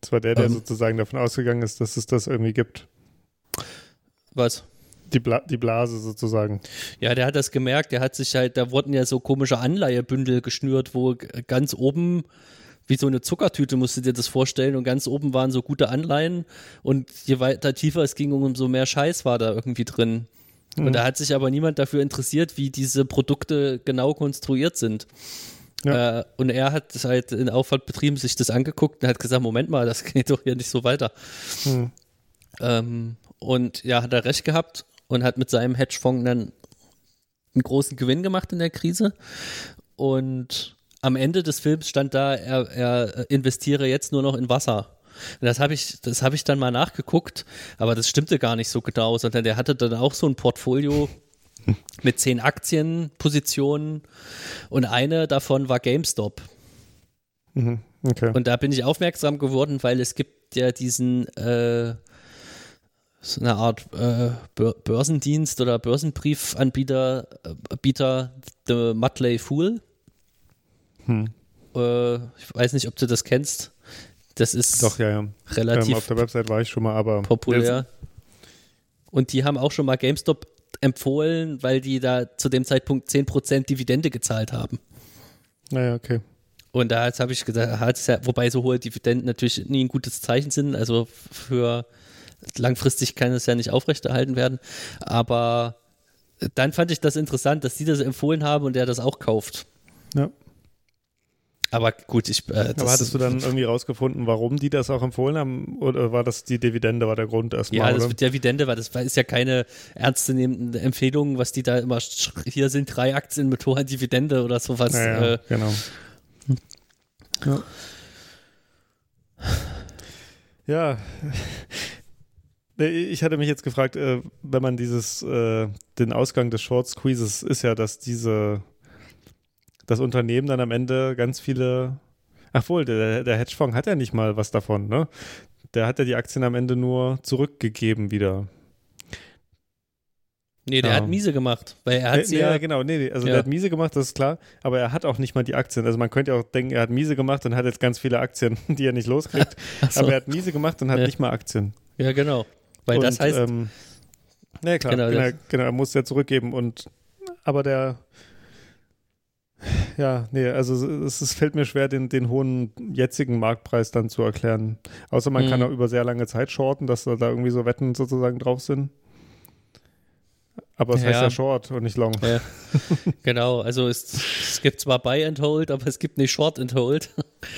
Das war der, der Ähm. sozusagen davon ausgegangen ist, dass es das irgendwie gibt. Was? Die, Bla die Blase sozusagen. Ja, der hat das gemerkt, der hat sich halt, da wurden ja so komische Anleihebündel geschnürt, wo ganz oben, wie so eine Zuckertüte, musst du dir das vorstellen, und ganz oben waren so gute Anleihen und je weiter tiefer es ging, umso mehr Scheiß war da irgendwie drin. Und da hat sich aber niemand dafür interessiert, wie diese Produkte genau konstruiert sind. Ja. Äh, und er hat das halt in Aufwand betrieben, sich das angeguckt und hat gesagt, Moment mal, das geht doch hier nicht so weiter. Hm. Ähm, und ja, hat er recht gehabt und hat mit seinem Hedgefonds dann einen großen Gewinn gemacht in der Krise. Und am Ende des Films stand da, er, er investiere jetzt nur noch in Wasser. Und das habe ich, das habe ich dann mal nachgeguckt, aber das stimmte gar nicht so genau, sondern der hatte dann auch so ein Portfolio mit zehn Aktienpositionen und eine davon war GameStop. Mhm. Okay. Und da bin ich aufmerksam geworden, weil es gibt ja diesen äh, so eine Art äh, Bör- Börsendienst oder Börsenbriefanbieter, äh, Bieter, The Mutley Fool. Hm. Äh, ich weiß nicht, ob du das kennst. Das ist Doch, ja, ja. Ähm, relativ auf der Website war ich schon mal, aber. populär. Und die haben auch schon mal GameStop empfohlen, weil die da zu dem Zeitpunkt 10% Dividende gezahlt haben. Naja, okay. Und da habe ich gesagt, wobei so hohe Dividenden natürlich nie ein gutes Zeichen sind, also für langfristig kann es ja nicht aufrechterhalten werden. Aber dann fand ich das interessant, dass die das empfohlen haben und der das auch kauft. Ja. Aber gut, ich. Äh, das, Aber hattest du dann irgendwie rausgefunden, warum die das auch empfohlen haben? Oder war das die Dividende, war der Grund erstmal? Ja, das oder? Dividende war, das ist ja keine ernstzunehmende Empfehlung, was die da immer, hier sind drei Aktien mit hoher Dividende oder sowas. ja, ja, Äh, genau. Ja. ja. Nee, Ich hatte mich jetzt gefragt, äh, wenn man dieses, äh, den Ausgang des Short Squeezes ist ja, dass diese, das Unternehmen dann am Ende ganz viele, ach wohl, der, der Hedgefonds hat ja nicht mal was davon, ne? Der hat ja die Aktien am Ende nur zurückgegeben wieder. nee, der Ja. hat miese gemacht, weil er hat Äh, sie ja, ja, genau, nee, nee, also Ja. der hat miese gemacht, das ist klar, aber er hat auch nicht mal die Aktien. Also man könnte ja auch denken, er hat miese gemacht und hat jetzt ganz viele Aktien, die er nicht loskriegt, so. aber er hat miese gemacht und hat nicht mal Aktien. ja genau. Weil und, das heißt, ähm, ja klar, Genau, genau, genau, er muss ja zurückgeben und aber der Ja, nee, also es, es fällt mir schwer, den, den hohen jetzigen Marktpreis dann zu erklären. Außer man Mhm. kann auch über sehr lange Zeit shorten, dass da da irgendwie so Wetten sozusagen drauf sind. Aber es heißt Ja. ja Short und nicht Long. Ja, genau, also es, es gibt zwar Buy and Hold, aber es gibt nicht Short and Hold.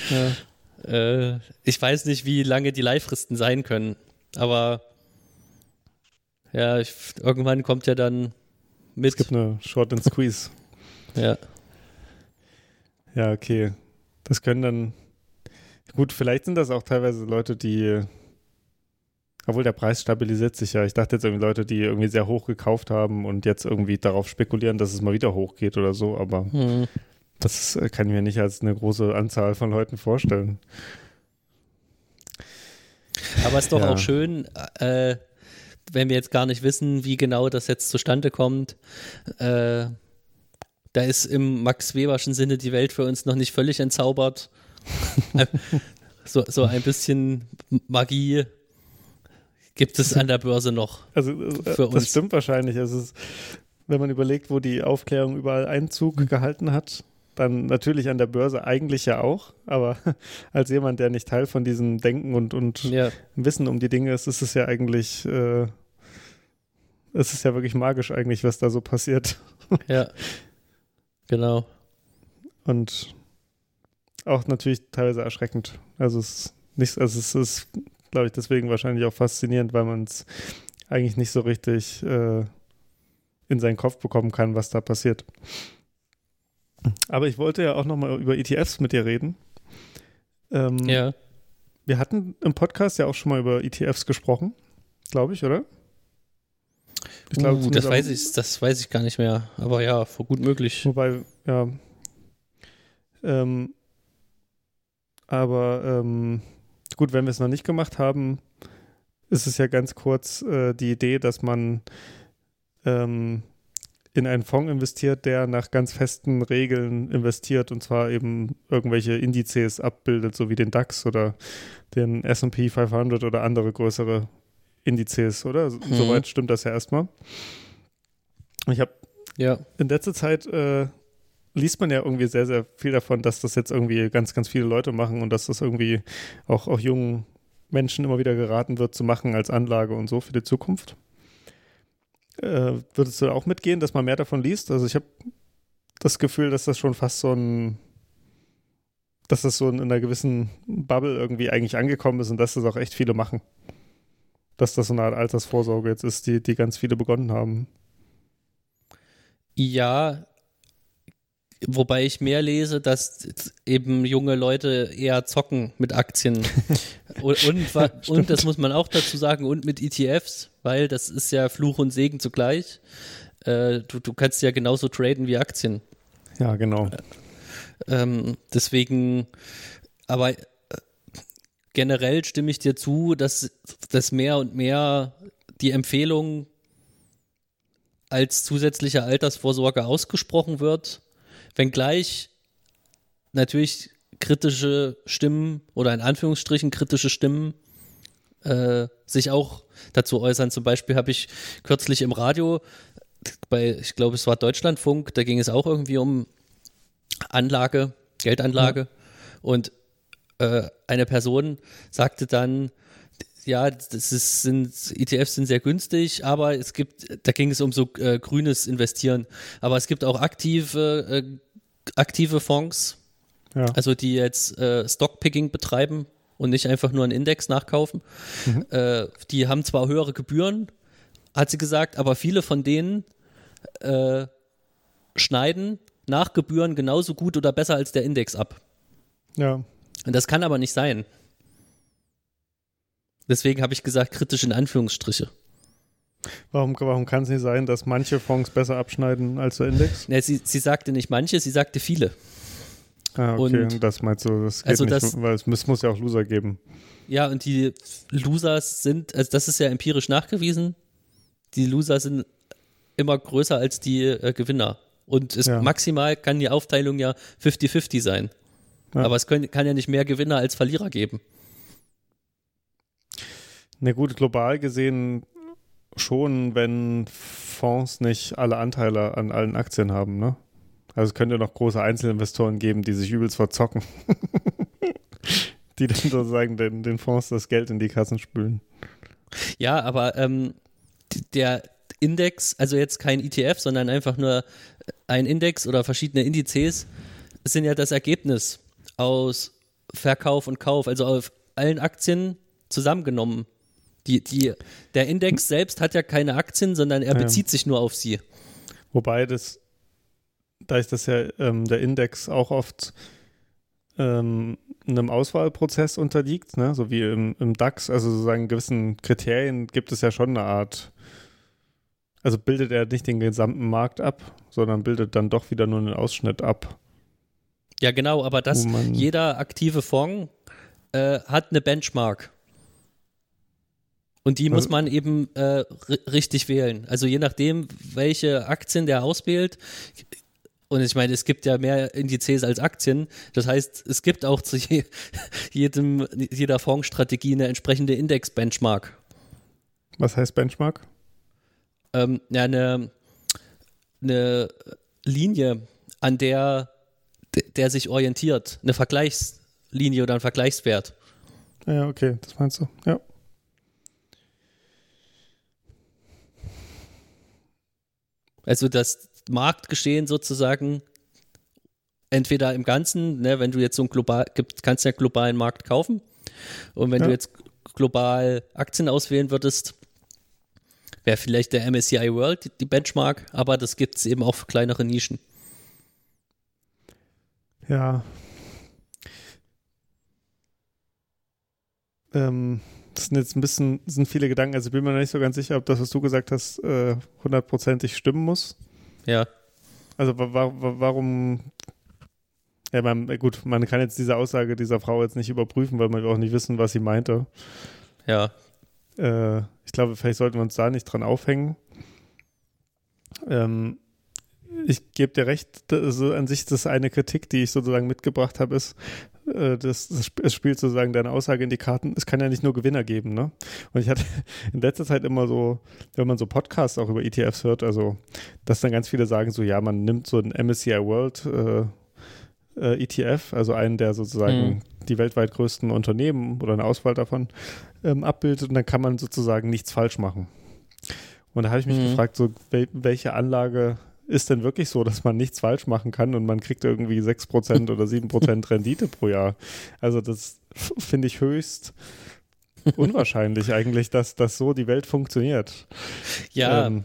Ja. Äh, ich weiß nicht, wie lange die Leihfristen sein können, aber ja, ich, irgendwann kommt ja dann mit. Es gibt eine Short and Squeeze. Ja, Ja, okay. Das können dann. Gut, vielleicht sind das auch teilweise Leute, die. Obwohl der Preis stabilisiert sich ja. Ich dachte jetzt irgendwie Leute, die irgendwie sehr hoch gekauft haben und jetzt irgendwie darauf spekulieren, dass es mal wieder hochgeht oder so. Aber hm. das äh, kann ich mir nicht als eine große Anzahl von Leuten vorstellen. aber es ist doch Ja. auch schön, äh, wenn wir jetzt gar nicht wissen, wie genau das jetzt zustande kommt. Äh, da ist im Max Weberschen Sinne die Welt für uns noch nicht völlig entzaubert. so, so ein bisschen Magie gibt es an der Börse noch. Also äh, Für das uns. stimmt wahrscheinlich. Ist, wenn man überlegt, wo die Aufklärung überall Einzug gehalten hat, dann natürlich an der Börse eigentlich ja auch. Aber als jemand, der nicht Teil von diesem Denken und, und Ja, Wissen um die Dinge ist, ist es ja eigentlich, äh, es ist ja wirklich magisch eigentlich, was da so passiert. ja. Genau. Und auch natürlich teilweise erschreckend. Also es ist nicht, also es ist, glaube ich, deswegen wahrscheinlich auch faszinierend, weil man es eigentlich nicht so richtig äh, in seinen Kopf bekommen kann, was da passiert. Aber ich wollte ja auch nochmal über ETFs mit dir reden. Ähm, Ja. Wir hatten im Podcast ja auch schon mal über ETFs gesprochen, glaube ich, oder? Ich glaube, uh, das weiß ich, das weiß ich gar nicht mehr. Aber ja, vor gut möglich. Wobei, ja. Ähm, aber ähm, gut, wenn wir es noch nicht gemacht haben, ist es ja ganz kurz äh, die Idee, dass man ähm, in einen Fonds investiert, der nach ganz festen Regeln investiert und zwar eben irgendwelche Indizes abbildet, so wie den DAX oder den SP 500 oder andere größere Indizes, oder? Mhm. Soweit stimmt das ja erstmal. Ich habe Ja. in letzter Zeit äh, liest man ja irgendwie sehr, sehr viel davon, dass das jetzt irgendwie ganz, ganz viele Leute machen und dass das irgendwie auch, auch jungen Menschen immer wieder geraten wird zu machen als Anlage und so für die Zukunft. Äh, würdest du auch mitgehen, dass man mehr davon liest? Also ich habe das Gefühl, dass das schon fast so ein, dass das so in einer gewissen Bubble irgendwie eigentlich angekommen ist und dass das auch echt viele machen. Dass das so eine Art Altersvorsorge jetzt ist, die, die ganz viele begonnen haben. Ja, wobei ich mehr lese, dass eben junge Leute eher zocken mit Aktien. und, und, und das muss man auch dazu sagen, und mit ETFs, weil das ist ja Fluch und Segen zugleich. Äh, du, du kannst ja genauso traden wie Aktien. Ja, genau. Ähm, deswegen, aber äh, generell stimme ich dir zu, dass, dass mehr und mehr die Empfehlung als zusätzliche Altersvorsorge ausgesprochen wird, wenngleich natürlich kritische Stimmen oder in Anführungsstrichen kritische Stimmen äh, sich auch dazu äußern. Zum Beispiel habe ich kürzlich im Radio bei, ich glaube, es war Deutschlandfunk, da ging es auch irgendwie um Anlage, Geldanlage. Und äh, eine Person sagte dann, ja, das ist, sind, ETFs sind sehr günstig, aber es gibt, da ging es um so äh, grünes Investieren. Aber es gibt auch aktive, äh, aktive Fonds, Ja. also die jetzt äh, Stockpicking betreiben und nicht einfach nur einen Index nachkaufen. Äh, die haben zwar höhere Gebühren, hat sie gesagt, aber viele von denen äh, schneiden nach Gebühren genauso gut oder besser als der Index ab. ja. Und das kann aber nicht sein. Deswegen habe ich gesagt, kritisch in Anführungsstriche. Warum, warum kann es nicht sein, dass manche Fonds besser abschneiden als der Index? Ne, sie, sie sagte nicht manche, sie sagte viele. Ah, okay, Und- das meinst du, das geht Also nicht, das- weil es muss, muss ja auch Loser geben. Ja, und die Losers sind, also das ist ja empirisch nachgewiesen, die Loser sind immer größer als die äh, Gewinner. Und es Ja. maximal kann die Aufteilung ja 50-50 sein. Ja. Aber es können, kann ja nicht mehr Gewinner als Verlierer geben. Na gut, global gesehen schon, wenn Fonds nicht alle Anteile an allen Aktien haben, ne? Also es könnte noch große Einzelinvestoren geben, die sich übelst verzocken. die dann sozusagen den, den Fonds das Geld in die Kassen spülen. Ja, aber ähm, der Index, also jetzt kein ETF, sondern einfach nur ein Index oder verschiedene Indizes, sind ja das Ergebnis aus Verkauf und Kauf, also auf allen Aktien zusammengenommen. Die, die, der Index selbst hat ja keine Aktien, sondern er bezieht sich nur auf sie. Wobei das, da ist das ja ähm, der Index auch oft ähm, einem Auswahlprozess unterliegt, ne? so wie im, im DAX, also sozusagen gewissen Kriterien gibt es ja schon eine Art, also bildet er nicht den gesamten Markt ab, sondern bildet dann doch wieder nur einen Ausschnitt ab. Ja, genau, aber das, jeder aktive Fonds äh, hat eine Benchmark. Und die muss man eben äh, richtig wählen. Also je nachdem, welche Aktien der auswählt, und ich meine, es gibt ja mehr Indizes als Aktien. Das heißt, es gibt auch zu je, jedem, jeder Fondsstrategie eine entsprechende Index-Benchmark. Was heißt Benchmark? Ähm, ja, eine, eine Linie, an der der sich orientiert. Eine Vergleichslinie oder ein Vergleichswert. Ja, okay, das meinst du, ja. Also das Marktgeschehen sozusagen entweder im Ganzen, ne, wenn du jetzt so ein global, kannst du ja globalen Markt kaufen und wenn ja. du jetzt global Aktien auswählen würdest, wäre vielleicht der MSCI World die Benchmark, aber das gibt es eben auch für kleinere Nischen. Ja. Ähm, das sind jetzt ein bisschen, sind viele Gedanken, also ich bin mir noch nicht so ganz sicher, ob das, was du gesagt hast, äh, hundertprozentig stimmen muss. Ja. Also wa wa warum ja, man, gut, man kann jetzt diese Aussage dieser Frau jetzt nicht überprüfen, weil wir auch nicht wissen, was sie meinte. Ja. Äh, ich glaube, vielleicht sollten wir uns da nicht dran aufhängen. Ähm, ich gebe dir recht, also an sich das eine Kritik, die ich sozusagen mitgebracht habe, ist, das, das, es spielt sozusagen deine Aussage in die Karten. Es kann ja nicht nur Gewinner geben, ne? Und ich hatte in letzter Zeit immer so, wenn man so Podcasts auch über ETFs hört, also, dass dann ganz viele sagen so, ja, man nimmt so ein MSCI World äh, äh, ETF, also einen der sozusagen mhm. die weltweit größten Unternehmen oder eine Auswahl davon ähm, abbildet und dann kann man sozusagen nichts falsch machen. Und da habe ich mich mhm. gefragt, so wel welche Anlage ist denn wirklich so, dass man nichts falsch machen kann und man kriegt irgendwie 6% oder 7% Rendite pro Jahr? Also das finde ich höchst unwahrscheinlich eigentlich, dass, dass so die Welt funktioniert. Ja. Ähm,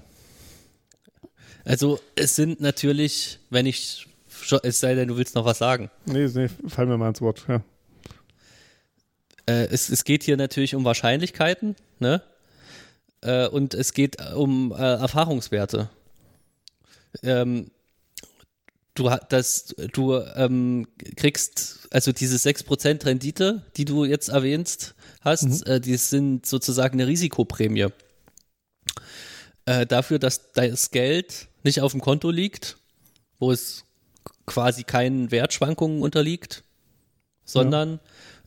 also es sind natürlich, wenn ich, es sei denn, du willst noch was sagen. Nee, nee fall mir mal ins Wort, ja. Äh, es, es geht hier natürlich um Wahrscheinlichkeiten, ne? Äh, und es geht um äh, Erfahrungswerte ähm, du, das, du ähm, kriegst, also diese 6% Rendite, die du jetzt erwähnst hast, mhm. äh, die sind sozusagen eine Risikoprämie. Äh, dafür, dass das Geld nicht auf dem Konto liegt, wo es quasi keinen Wertschwankungen unterliegt, sondern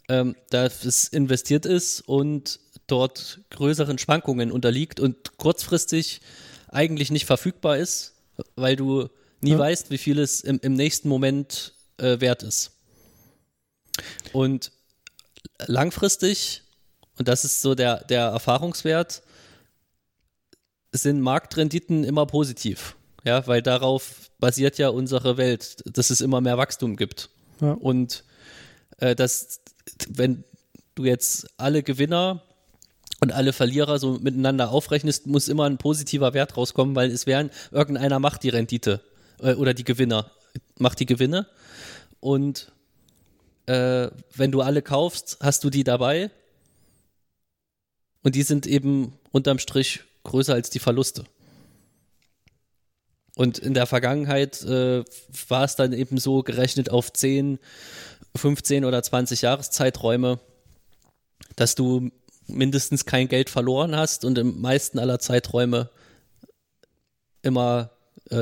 ja. ähm, dass es investiert ist und dort größeren Schwankungen unterliegt und kurzfristig eigentlich nicht verfügbar ist, weil du nie ja. weißt, wie viel es im, im nächsten Moment äh, wert ist. Und langfristig, und das ist so der, der Erfahrungswert, sind Marktrenditen immer positiv. Ja, weil darauf basiert ja unsere Welt, dass es immer mehr Wachstum gibt. Ja. Und äh, dass, wenn du jetzt alle Gewinner und alle Verlierer so miteinander aufrechnest, muss immer ein positiver Wert rauskommen, weil es wären, irgendeiner macht die Rendite äh, oder die Gewinner, macht die Gewinne. Und äh, wenn du alle kaufst, hast du die dabei. Und die sind eben unterm Strich größer als die Verluste. Und in der Vergangenheit äh, war es dann eben so gerechnet auf 10, 15 oder 20 Jahreszeiträume, dass du mindestens kein Geld verloren hast und im meisten aller Zeiträume immer äh,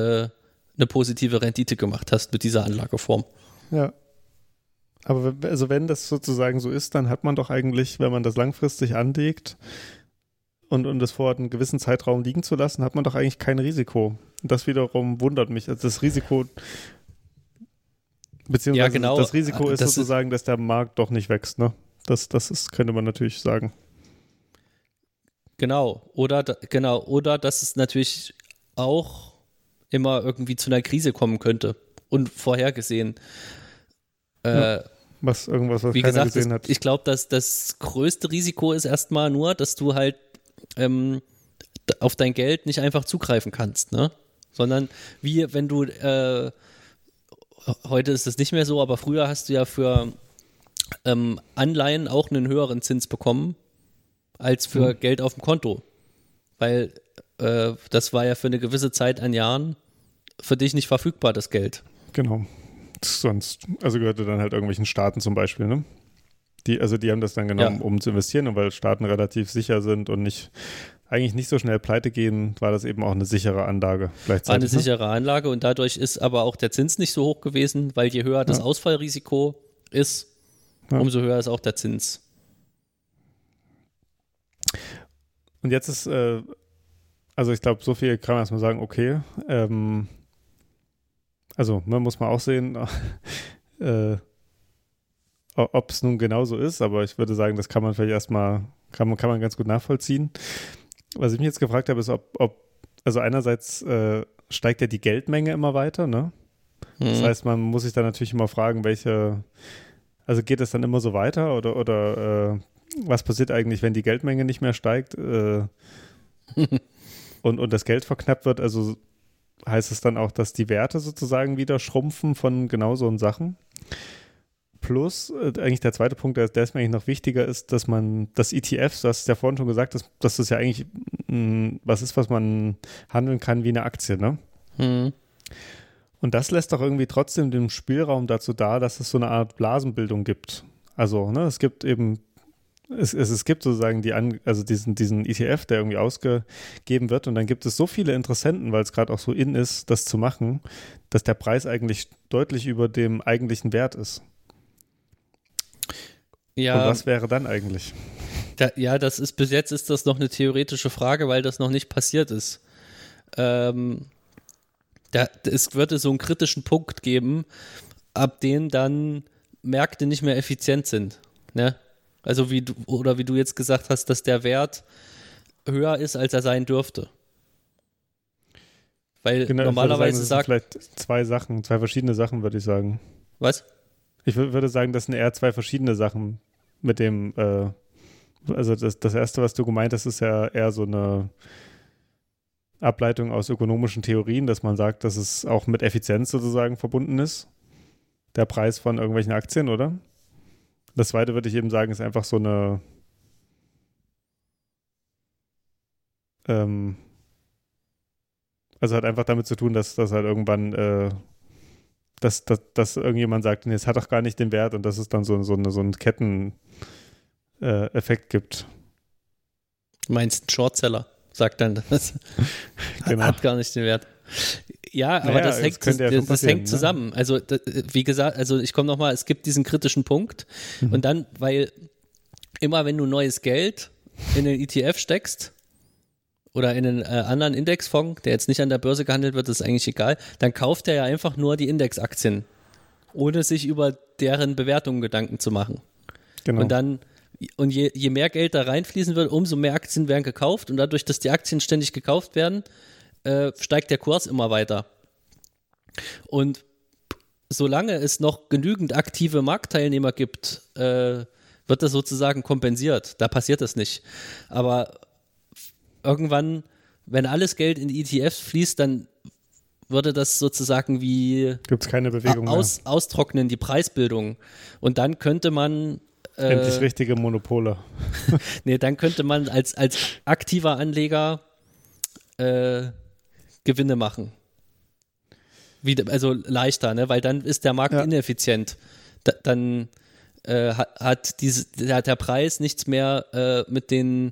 eine positive Rendite gemacht hast mit dieser Anlageform. Ja. Aber also wenn das sozusagen so ist, dann hat man doch eigentlich, wenn man das langfristig anlegt und, und das vorhat, einen gewissen Zeitraum liegen zu lassen, hat man doch eigentlich kein Risiko. Das wiederum wundert mich. Also das Risiko Beziehungsweise Ja, genau. das Risiko ist Das sozusagen, dass der Markt doch nicht wächst, ne? Das, das ist, könnte man natürlich sagen. Genau. Oder, genau. Oder dass es natürlich auch immer irgendwie zu einer Krise kommen könnte. Unvorhergesehen. Äh, Was irgendwas, was Wie keiner gesagt, gesehen das, hat. ich glaube, dass das größte Risiko ist erstmal nur, dass du halt ähm, auf dein Geld nicht einfach zugreifen kannst, ne? Sondern wie wenn du äh, heute ist es nicht mehr so, aber früher hast du ja für ähm, Anleihen auch einen höheren Zins bekommen als für Mhm. Geld auf dem Konto. Weil äh, das war ja für eine gewisse Zeit an Jahren für dich nicht verfügbar, das Geld. Genau. Sonst, also gehörte dann halt irgendwelchen Staaten zum Beispiel, ne? Die, also die haben das dann genommen, Ja. um zu investieren und weil Staaten relativ sicher sind und nicht eigentlich nicht so schnell pleite gehen, war das eben auch eine sichere Anlage War eine ne? sichere Anlage und dadurch ist aber auch der Zins nicht so hoch gewesen, weil je höher das Ja. Ausfallrisiko ist, Ja. umso höher ist auch der Zins. Und jetzt ist, äh, also ich glaube, so viel kann man erstmal sagen, okay. Ähm, also man muss man auch sehen, äh, ob es nun genauso ist, aber ich würde sagen, das kann man vielleicht erstmal, kann man, kann man ganz gut nachvollziehen. Was ich mich jetzt gefragt habe, ist, ob, ob also einerseits äh, steigt ja die Geldmenge immer weiter, ne? Das Mhm. heißt, man muss sich dann natürlich immer fragen, welche, also geht es dann immer so weiter oder, oder äh, was passiert eigentlich, wenn die Geldmenge nicht mehr steigt äh, und, und das Geld verknappt wird? Also heißt es dann auch, dass die Werte sozusagen wieder schrumpfen von genau so Sachen? Plus, äh, eigentlich der zweite Punkt, der, der ist mir eigentlich noch wichtiger, ist, dass man das ETFs, das ist ja vorhin schon gesagt, dass, dass das ja eigentlich mh, was ist, was man handeln kann wie eine Aktie, ne? Mhm. Und das lässt doch irgendwie trotzdem den Spielraum dazu da, dass es so eine Art Blasenbildung gibt. Also, ne, es gibt eben, es, es, es gibt sozusagen die, also diesen, diesen ETF, der irgendwie ausgegeben wird und dann gibt es so viele Interessenten, weil es gerade auch so in ist, das zu machen, dass der Preis eigentlich deutlich über dem eigentlichen Wert ist. Und Ja, was wäre dann eigentlich? da, ja, das ist bis jetzt ist das noch eine theoretische Frage, weil das noch nicht passiert ist. Ähm, da, es würde so einen kritischen Punkt geben, ab dem dann Märkte nicht mehr effizient sind. Ne? Also wie du, oder wie du jetzt gesagt hast, dass der Wert höher ist, als er sein dürfte. Weil Genau, normalerweise sagen, sagt, vielleicht zwei Sachen, zwei verschiedene Sachen, würde ich sagen. was? Ich wür- würde sagen, das sind eher zwei verschiedene Sachen mit dem, äh, also das, das erste, was du gemeint hast, ist ja eher so eine Ableitung aus ökonomischen Theorien, dass man sagt, dass es auch mit Effizienz sozusagen verbunden ist. Der Preis von irgendwelchen Aktien, oder? Das zweite würde ich eben sagen, ist einfach so eine ähm, also hat einfach damit zu tun, dass das halt irgendwann äh, dass, dass, dass irgendjemand sagt, nee, es hat doch gar nicht den Wert und dass es dann so, so, eine, so einen Ketteneffekt äh, gibt. Du meinst ein Shortseller, sagt dann das. Genau. Hat gar nicht den Wert. Ja, aber Naja, das hängt, könnte ja das, das hängt ne? zusammen. Also, da, wie gesagt, also ich komme nochmal, es gibt diesen kritischen Punkt. Mhm. Und dann, weil immer wenn du neues Geld in den ETF steckst oder in einen äh, anderen Indexfonds, der jetzt nicht an der Börse gehandelt wird, ist eigentlich egal, dann kauft er ja einfach nur die Indexaktien, ohne sich über deren Bewertungen Gedanken zu machen. Genau. Und dann, und je, je mehr Geld da reinfließen wird, umso mehr Aktien werden gekauft. Und dadurch, dass die Aktien ständig gekauft werden, äh, steigt der Kurs immer weiter. Und solange es noch genügend aktive Marktteilnehmer gibt, äh, wird das sozusagen kompensiert. Da passiert das nicht. Aber irgendwann, wenn alles Geld in die ETFs fließt, dann würde das sozusagen wie Gibt es keine Bewegung aus, austrocknen, die Preisbildung. Und dann könnte man mehr. Endlich äh, richtige Monopole. nee, dann könnte man als, als aktiver Anleger äh, Gewinne machen. Wie, also leichter, ne? weil dann ist der Markt Ja. ineffizient. Da, dann äh, hat, hat diese, der, der Preis nichts mehr äh, mit den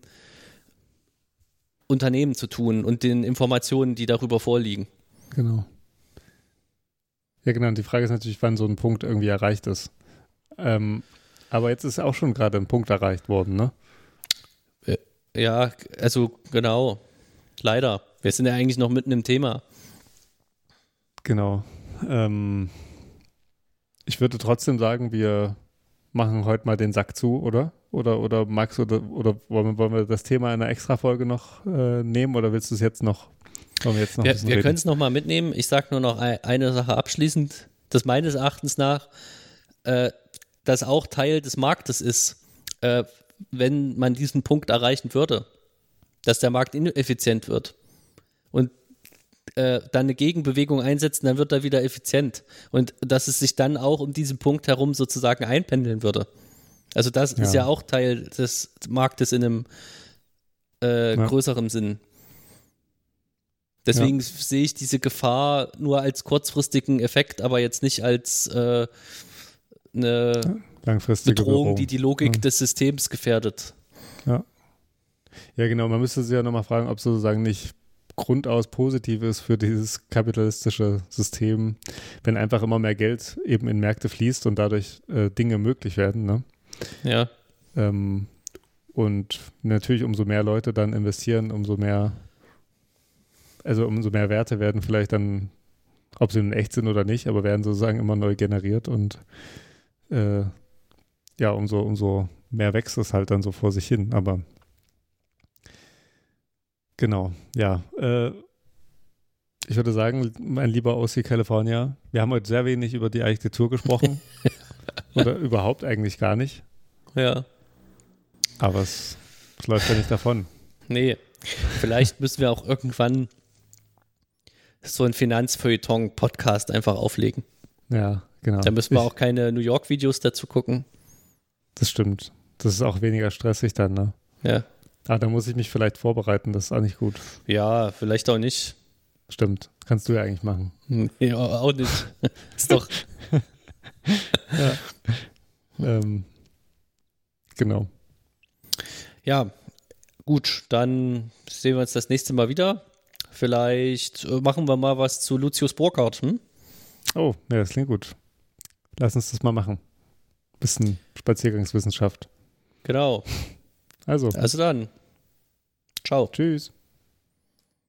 Unternehmen zu tun und den Informationen, die darüber vorliegen. Genau. Ja, genau. Und die Frage ist natürlich, wann so ein Punkt irgendwie erreicht ist. Ähm, aber jetzt ist auch schon gerade ein Punkt erreicht worden, ne? Ja, also genau. Leider. Wir sind ja eigentlich noch mitten im Thema. Genau. Ähm, ich würde trotzdem sagen, wir machen heute mal den Sack zu, oder? Oder, oder magst du, oder, oder wollen, wir, wollen wir das Thema in einer Extra-Folge noch äh, nehmen oder willst du es jetzt noch? Wollen wir jetzt noch wir wir können es nochmal mitnehmen. Ich sage nur noch eine Sache abschließend, dass meines Erachtens nach äh, das auch Teil des Marktes ist, äh, wenn man diesen Punkt erreichen würde, dass der Markt ineffizient wird. Und äh, dann eine Gegenbewegung einsetzen, dann wird er wieder effizient. Und dass es sich dann auch um diesen Punkt herum sozusagen einpendeln würde. Also das ja. ist ja auch Teil des Marktes in einem äh, ja. größeren Sinn. Deswegen ja. sehe ich diese Gefahr nur als kurzfristigen Effekt, aber jetzt nicht als äh, eine Langfristige Bedrohung, Bedrohung, die die Logik des Systems gefährdet. Ja. Ja, genau. Man müsste sich ja nochmal fragen, ob sozusagen nicht grundaus positiv ist für dieses kapitalistische System, wenn einfach immer mehr Geld eben in Märkte fließt und dadurch äh, Dinge möglich werden. Ne? Ja. Ähm, und natürlich, umso mehr Leute dann investieren, umso mehr, also umso mehr Werte werden vielleicht dann, ob sie nun echt sind oder nicht, aber werden sozusagen immer neu generiert und äh, ja, umso, umso mehr wächst es halt dann so vor sich hin. Aber Genau, ja. Äh, ich würde sagen, mein lieber OC California, wir haben heute sehr wenig über die Architektur gesprochen. Oder überhaupt eigentlich gar nicht. Ja. Aber es, es läuft ja nicht davon. Nee. Vielleicht müssen wir auch irgendwann so ein Finanzfeuilleton-Podcast einfach auflegen. Ja, genau. Da müssen wir ich, auch keine New York-Videos dazu gucken. Das stimmt. Das ist auch weniger stressig dann, ne? Ja. Ah, da muss ich mich vielleicht vorbereiten, das ist auch nicht gut. Ja, vielleicht auch nicht. Stimmt, kannst du ja eigentlich machen. Ja, auch nicht. ist doch. ja. Ähm, genau. Ja, gut, dann sehen wir uns das nächste Mal wieder. Vielleicht äh, machen wir mal was zu Lucius Burkhardt. Hm? Oh, ja, das klingt gut. Lass uns das mal machen. Bisschen Spaziergangswissenschaft. Genau. Also. Also dann. Ciao. Tschüss.